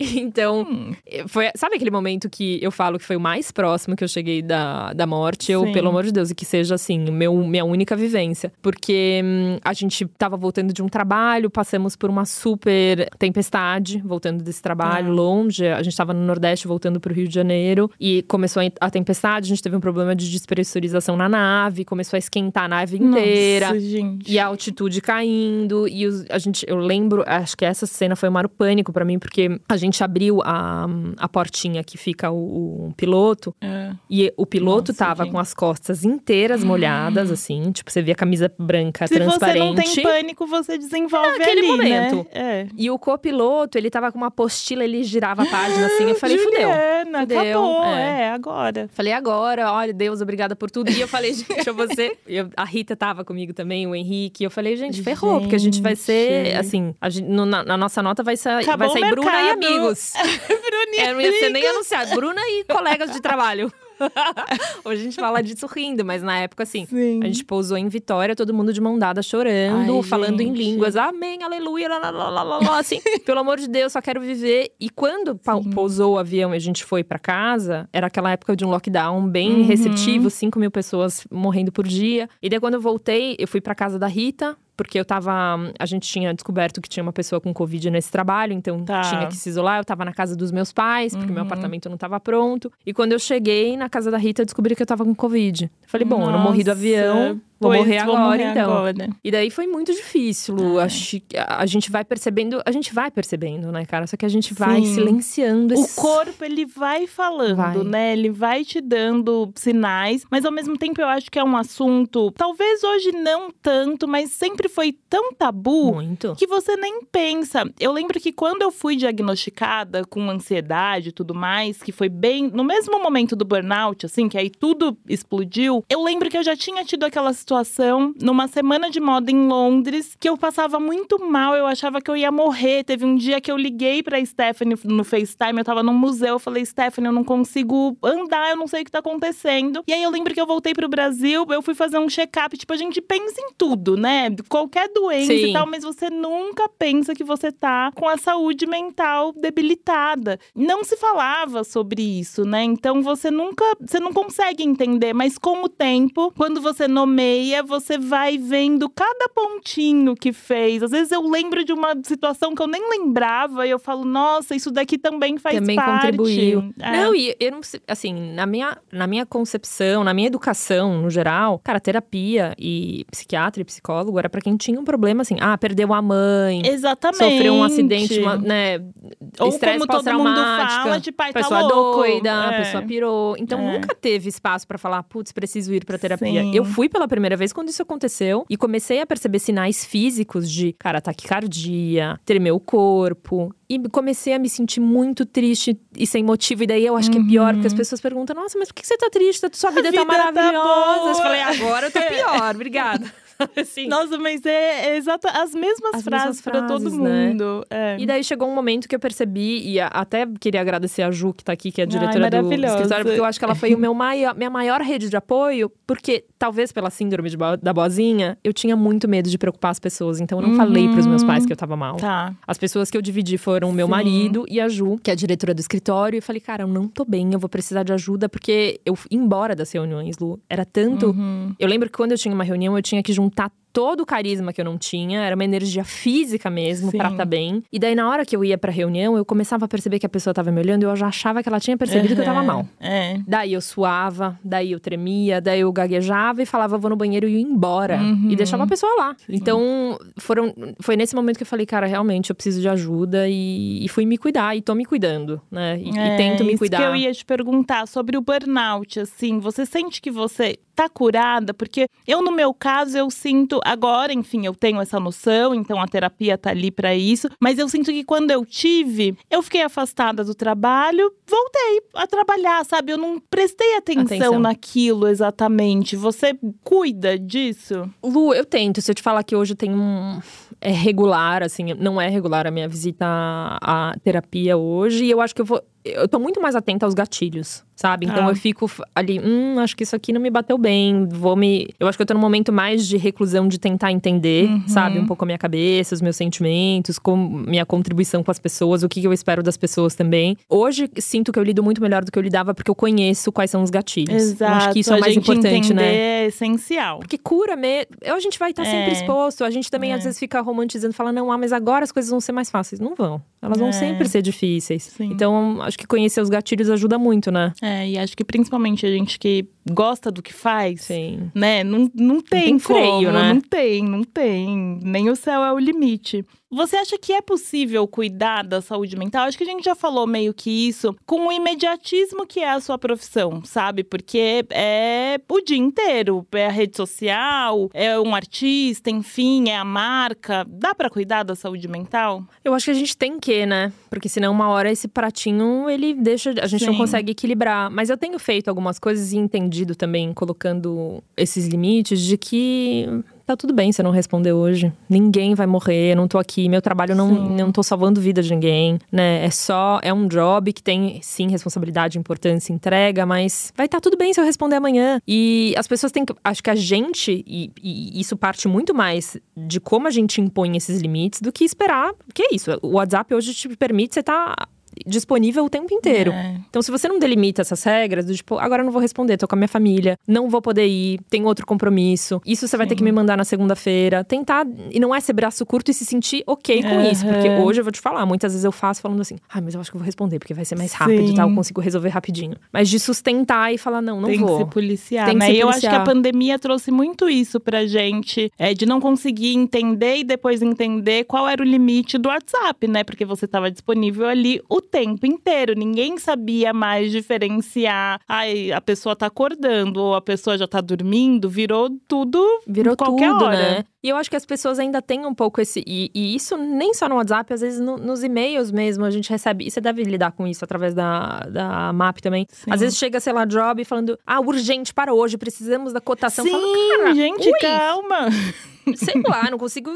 então, hum. foi. Sabe aquele momento que eu falo que foi o mais próximo que eu cheguei da, da morte? Eu, Sim. pelo amor de Deus, e que seja assim, meu, minha única vivência. Porque hum, a gente tava voltando de um trabalho, passamos passamos por uma super tempestade, voltando desse trabalho é. longe. A gente estava no Nordeste, voltando para o Rio de Janeiro. E começou a tempestade, a gente teve um problema de despressurização na nave. Começou a esquentar a nave inteira. Nossa, gente. E a altitude caindo. E os, a gente, eu lembro, acho que essa cena foi um maior pânico para mim. Porque a gente abriu a, a portinha que fica o, o piloto. É. E o piloto Nossa, tava gente. com as costas inteiras molhadas, assim. Tipo, você via a camisa branca, Se transparente. Se você não tem pânico, você desenvolve ali, momento. Né? É. E o copiloto, ele tava com uma apostila, ele girava a página assim. Eu falei, Juliana, fudeu. Acabou, é. é. agora. Falei, agora, olha, Deus, obrigada por tudo. E eu falei, gente, eu você. Eu, a Rita tava comigo também, o Henrique. Eu falei, gente, ferrou, gente. porque a gente vai ser, assim, gente, no, na, na, nossa nota vai, ser, vai sair Bruna e amigos. Bruna e é, não ia ser nem anunciado. Bruna e colegas de trabalho. Hoje a gente fala disso rindo, mas na época, assim, Sim. a gente pousou em Vitória, todo mundo de mão dada chorando, Ai, falando gente. em línguas. Amém, aleluia, lá, lá, lá, lá, assim, pelo amor de Deus, só quero viver. E quando Sim. pousou o avião e a gente foi para casa, era aquela época de um lockdown bem uhum. receptivo, 5 mil pessoas morrendo por dia. E daí, quando eu voltei, eu fui para casa da Rita, porque eu tava. A gente tinha descoberto que tinha uma pessoa com Covid nesse trabalho, então Tá. tinha que se isolar. Eu tava na casa dos meus pais, porque meu Uhum. apartamento não tava pronto. E quando eu cheguei na casa da Rita, eu descobri que eu tava com Covid. Eu falei, bom, eu não morri do Nossa, avião, vou pois, morrer agora, morrer então. agora. E daí foi muito difícil, Lu. É. Acho que a a gente vai percebendo, a gente vai percebendo, né, cara? Só que a gente vai Sim. silenciando O esses... corpo, ele vai falando, Vai. né? Ele vai te dando sinais, mas ao mesmo tempo eu acho que é um assunto, talvez hoje não tanto, mas sempre foi tão tabu Muito. que você nem pensa. Eu lembro que quando eu fui diagnosticada com ansiedade e tudo mais, que foi bem no mesmo momento do burnout, assim, que aí tudo explodiu, eu lembro que eu já tinha tido aquela situação numa semana de moda em Londres, que eu passava muito mal, eu achava que eu ia morrer. Teve um dia que eu liguei pra Stephanie no FaceTime, eu tava num museu, eu falei, Stephanie, eu não consigo andar, eu não sei o que tá acontecendo. E aí eu lembro que eu voltei pro Brasil, eu fui fazer um check-up, tipo, a gente pensa em tudo, né? Qualquer doença e Sim. tal, mas você nunca pensa que você tá com a saúde mental debilitada. Não se falava sobre isso, né? Então você nunca, você não consegue entender, mas com o tempo, quando você nomeia, você vai vendo cada pontinho que fez. Às vezes eu lembro de uma situação que eu nem lembrava e eu falo, nossa, isso daqui também faz também parte. contribuiu. É. Não, e eu não assim, na minha, na minha concepção, na minha educação, no geral, cara, terapia e psiquiatra e psicólogo era pra quem tinha um problema assim, ah, perdeu a mãe, Exatamente. sofreu um acidente, uma, né, Ou estresse como todo mundo pós-traumático. fala, de tá pessoa louco. doida, É. pessoa pirou. Então É. nunca teve espaço pra falar, putz, preciso ir pra terapia. Sim. Eu fui pela primeira vez quando isso aconteceu e comecei a perceber sinais físicos de, cara, taquicardia, tremer o corpo. E comecei a me sentir muito triste e sem motivo. E daí eu acho que é pior, porque as pessoas perguntam: Nossa, mas por que você tá triste? Sua vida, vida tá tá maravilhosa. boa. eu falei, agora eu tô pior, obrigada. assim. Nossa, mas é, é exata as mesmas As frases pra todo né? mundo. É. E daí chegou um momento que eu percebi, e até queria agradecer a Ju, que tá aqui, que é a diretora do maravilhosa. escritório, porque eu acho que ela foi o meu maior, minha maior rede de apoio, porque talvez pela síndrome bo- da boazinha, eu tinha muito medo de preocupar as pessoas. Então eu não falei pros meus pais que eu tava mal. Tá. As pessoas que eu dividi foram o meu Sim. marido e a Ju, que é a diretora do escritório. E falei, cara, eu não tô bem, eu vou precisar de ajuda, porque eu embora das reuniões, Lu. Era tanto. Uhum. Eu lembro que quando eu tinha uma reunião, eu tinha que juntar contatto todo o carisma que eu não tinha, era uma energia física mesmo Sim. pra estar bem. E daí, na hora que eu ia pra reunião, eu começava a perceber que a pessoa tava me olhando e eu já achava que ela tinha percebido que eu tava Uhum. mal. É. Daí eu suava, daí eu tremia, daí eu gaguejava e falava, vou no banheiro e ia embora. Uhum. E deixava a pessoa lá. Então, foram, foi nesse momento que eu falei, cara, realmente eu preciso de ajuda e, e fui me cuidar. E tô me cuidando, né? E, e É, tento me isso cuidar. que eu ia te perguntar sobre o burnout, assim, você sente que você tá curada? Porque eu, no meu caso, eu sinto agora, enfim, eu tenho essa noção, então a terapia tá ali pra isso, mas eu sinto que quando eu tive, eu fiquei afastada do trabalho, voltei a trabalhar, sabe? Eu não prestei atenção, Atenção. naquilo exatamente. Você cuida disso? Lu, eu tento. Se eu te falar que hoje tem um. É regular, assim, não é regular a minha visita à à terapia hoje. E eu acho que eu vou. Eu tô muito mais atenta aos gatilhos, sabe? Então Ah. eu fico ali, hum, acho que isso aqui não me bateu bem. Vou me. Eu acho que eu tô num momento mais de reclusão de tentar entender, Uhum. sabe? Um pouco a minha cabeça, os meus sentimentos, com minha contribuição com as pessoas, o que eu espero das pessoas também. Hoje sinto que eu lido muito melhor do que eu lidava, porque eu conheço quais são os gatilhos. Exato. Eu acho que isso é a o mais importante, né? É essencial. Porque cura mesmo. A gente vai estar sempre É. exposto. A gente também, É. às vezes, fica romantizando, fala, não, ah, mas agora as coisas vão ser mais fáceis. Não vão. Elas vão É. sempre ser difíceis. Sim. Então, acho que conhecer os gatilhos ajuda muito, né? É, e acho que principalmente a gente que gosta do que faz, Sim. né? Não, não tem, tem freio, como, né? Não tem, não tem. Nem o céu é o limite. Você acha que é possível cuidar da saúde mental? Acho que a gente já falou meio que isso, com o imediatismo que é a sua profissão, sabe? Porque é o dia inteiro, é a rede social, é um artista, enfim, é a marca. Dá pra cuidar da saúde mental? Eu acho que a gente tem que, né? Porque senão, uma hora, esse pratinho, ele deixa. A gente não Sim. consegue equilibrar. Mas eu tenho feito algumas coisas e entendido também, colocando esses limites, de que. Tá tudo bem se eu não responder hoje. Ninguém vai morrer, eu não tô aqui, meu trabalho não, Sim. não tô salvando vida de ninguém, né? É só, é um job que tem, sim, responsabilidade, importância, entrega, mas vai estar tudo bem se eu responder amanhã. E as pessoas têm que, acho que a gente, e, e isso parte muito mais de como a gente impõe esses limites do que esperar. Que é isso, o WhatsApp hoje te permite você tá disponível o tempo inteiro. É. Então, se você não delimita essas regras, do tipo, agora eu não vou responder, tô com a minha família, não vou poder ir, tem outro compromisso, isso você vai ter que me mandar na segunda-feira. Tentar, e não é ser braço curto e se sentir ok com Uhum. isso. Porque hoje eu vou te falar, muitas vezes eu faço falando assim, ai, mas eu acho que eu vou responder, porque vai ser mais rápido Sim. e tal, eu consigo resolver rapidinho. Mas de sustentar e falar, não, não tem vou. que se policiar, Tem que né? se E eu acho que policiar. a pandemia trouxe muito isso pra gente, é, de não conseguir entender e depois entender qual era o limite do WhatsApp, né? Porque você estava disponível ali o tempo inteiro. Ninguém sabia mais diferenciar. Ai, a pessoa tá acordando ou a pessoa já tá dormindo, virou tudo Virou qualquer tudo, hora. né? E eu acho que as pessoas ainda têm um pouco esse. E, e isso nem só no WhatsApp, às vezes no- nos e-mails mesmo a gente recebe. E você deve lidar com isso através da, da MAP também. Sim. Às vezes chega, sei lá, job falando: ah, urgente para hoje, precisamos da cotação. Sim, Fala, gente, ui, calma. Sei lá, não consigo.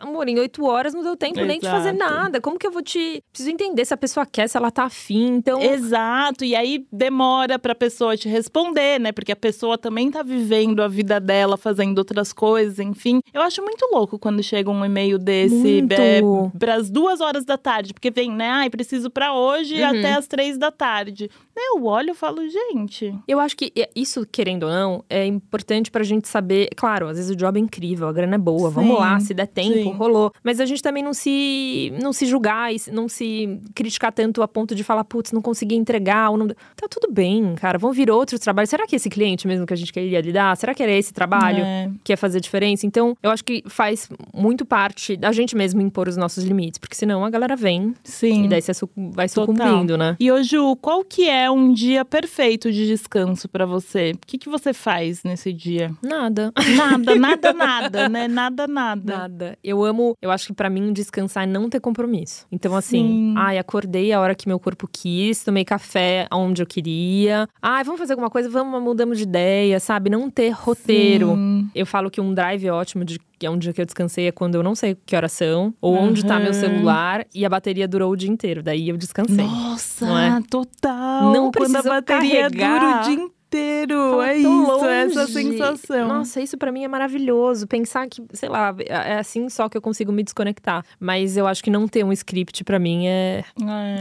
Amor, em oito horas não deu tempo nem de fazer Exato. nada. Como que eu vou te. Preciso entender se a pessoa quer, se ela tá afim. Então. Exato, e aí demora pra pessoa te responder, né? Porque a pessoa também tá vivendo a vida dela, fazendo outras coisas, enfim. Eu acho muito louco quando chega um e-mail desse é, pras duas horas da tarde, porque vem, né? Ai, preciso pra hoje Uhum. até as três da tarde. Eu olho e falo, gente. Eu acho que é- isso, querendo ou não, é importante pra gente saber. Claro, às vezes o job é incrível, a grana é boa, Sim, vamos lá, se der tempo, sim. rolou. Mas a gente também não se, não se julgar e não se criticar tanto a ponto de falar, putz, não consegui entregar. Ou não... Tá tudo bem, cara, vão vir outros trabalhos. Será que esse cliente mesmo que a gente queria lidar? Será que era esse trabalho? É. que é fazer diferença. Então, eu acho que faz muito parte da gente mesmo impor os nossos limites, porque senão a galera vem Sim. e daí você vai Total. sucumbindo, né? E hoje, qual que é um dia perfeito de descanso pra você? O que, que você faz nesse dia? Nada. Nada, nada, nada, né? Nada, nada. Nada. Eu amo, eu acho que pra mim descansar é não ter compromisso. Então, assim, Sim. ai, acordei a hora que meu corpo quis, tomei café onde eu queria. Ai, vamos fazer alguma coisa, vamos, mudamos de ideia, sabe? Não ter roteiro. Sim. Eu falo que um drive ótimo de é um dia que eu descansei é quando eu não sei que horas são, ou onde tá meu Uhum. celular e a bateria durou o dia inteiro. Daí eu descansei. Nossa, não é? total. Não Quando a carregar. dura o dia inteiro. Fala, é "Tô isso, é essa longe". sensação. Nossa, isso pra mim é maravilhoso. Pensar que, sei lá, é assim só que eu consigo me desconectar. Mas eu acho que não ter um script pra mim é,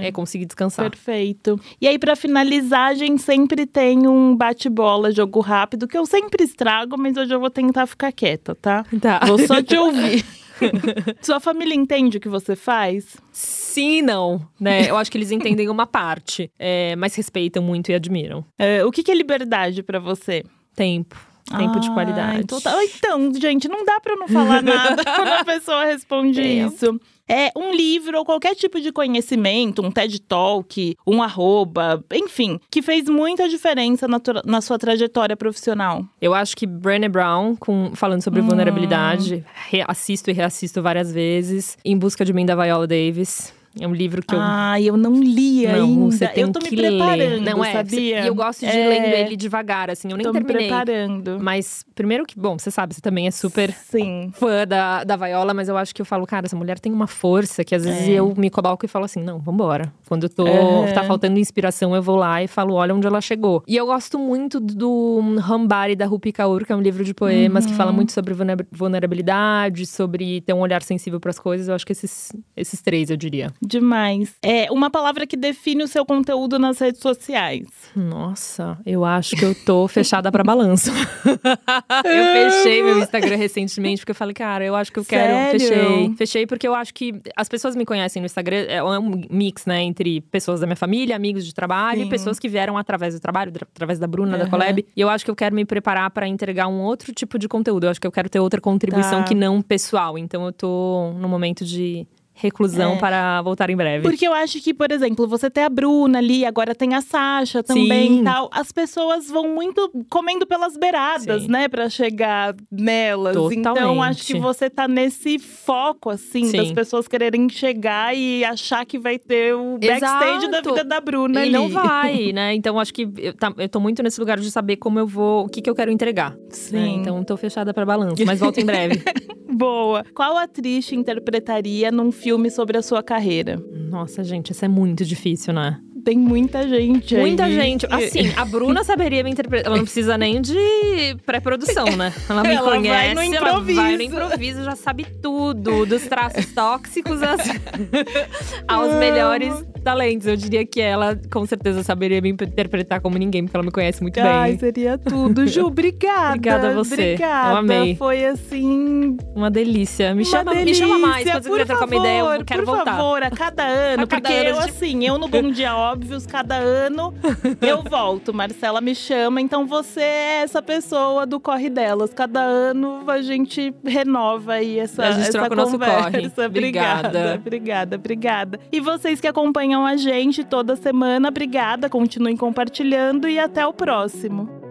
É. é conseguir descansar. Perfeito. E aí, pra finalizar, a gente sempre tem um bate-bola, jogo rápido, que eu sempre estrago, mas hoje eu vou tentar ficar quieta, tá? Tá. Vou só te ouvir. Sua família entende o que você faz? Sim, e não, né? Eu acho que eles entendem uma parte, é, mas respeitam muito e admiram. É, o que, que é liberdade pra você? Tempo. Tempo de Ai, qualidade. total. Então, gente, não dá pra eu não falar nada quando a pessoa responde Tempo. isso. É um livro ou qualquer tipo de conhecimento, um TED Talk, um arroba, enfim, que fez muita diferença na, na sua trajetória profissional. Eu acho que Brené Brown, com- falando sobre vulnerabilidade, assisto e reassisto várias vezes. Em Busca de Mim, da Viola Davis. É um livro que eu Ai, eu não li Não, ainda. você tem eu tô me que preparando, ler. Não é, sabia? E eu gosto de É, lendo ele devagar, assim. Eu nem Tô me terminei. preparando. Mas, primeiro que, bom, você sabe, você também é super Sim. fã da, da Viola, mas eu acho que eu falo, cara, essa mulher tem uma força que às vezes É. eu me coloco e falo assim, não, vambora. Quando eu tô, tá faltando inspiração, eu vou lá e falo, olha onde ela chegou. E eu gosto muito do Hambari, da Rupi Kaur, que é um livro de poemas que Uhum. fala muito sobre vulner- vulnerabilidade, sobre ter um olhar sensível pras coisas. Eu acho que esses, esses três, eu diria. Demais. É uma palavra que define o seu conteúdo nas redes sociais. Nossa, eu acho que eu tô fechada pra balanço. eu fechei meu Instagram recentemente, porque eu falei, cara, eu acho que eu quero. Sério? Fechei. Fechei porque eu acho que as pessoas me conhecem no Instagram, é um mix, né, entre pessoas da minha família, amigos de trabalho Sim. e pessoas que vieram através do trabalho, através da Bruna, da Aham. Collab. E eu acho que eu quero me preparar pra entregar um outro tipo de conteúdo. Eu acho que eu quero ter outra contribuição Tá. que não pessoal. Então eu tô no momento de reclusão É. para voltar em breve. Porque eu acho que, por exemplo, você tem a Bruna ali, agora tem a Sasha também Sim. e tal. As pessoas vão muito comendo pelas beiradas, Sim. né? Pra chegar nelas. Então, Totalmente. acho que você tá nesse foco, assim, Sim. das pessoas quererem chegar e achar que vai ter o backstage da Exato. vida da Bruna E ali. não vai, né? Então acho que eu, tá- eu tô muito nesse lugar de saber como eu vou, o que, que eu quero entregar. né? Sim. Então tô fechada pra balanço, mas volto em breve. Boa. Qual atriz te interpretaria num filme sobre a sua carreira? Nossa, gente, isso é muito difícil, né? Tem muita gente Muita aí. gente. Assim, a Bruna saberia me interpretar. Ela não precisa nem de pré-produção, né? Ela me Ela vai conhece, no ela vai no improviso. improviso, já sabe tudo. Dos traços tóxicos às- aos melhores talentos. Eu diria que ela, com certeza, saberia me interpretar como ninguém, porque ela me conhece muito bem. Ai, seria tudo. Ju, obrigada. obrigada a você. Obrigada. Eu amei. Foi assim. Uma delícia. Me, uma chama, delícia. me chama mais quando você quiser trocar uma ideia. Eu quero por voltar. Por favor, a cada ano. A cada porque ano, eu, tipo- assim, eu no Bom Dia óbvios, cada ano eu volto. Marcela me chama, então você é essa pessoa do corre delas. Cada ano a gente renova aí essa, a gente essa troca conversa. Nosso corre. Obrigada. obrigada. Obrigada, obrigada. E vocês que acompanham a gente toda semana, obrigada. Continuem compartilhando e até o próximo.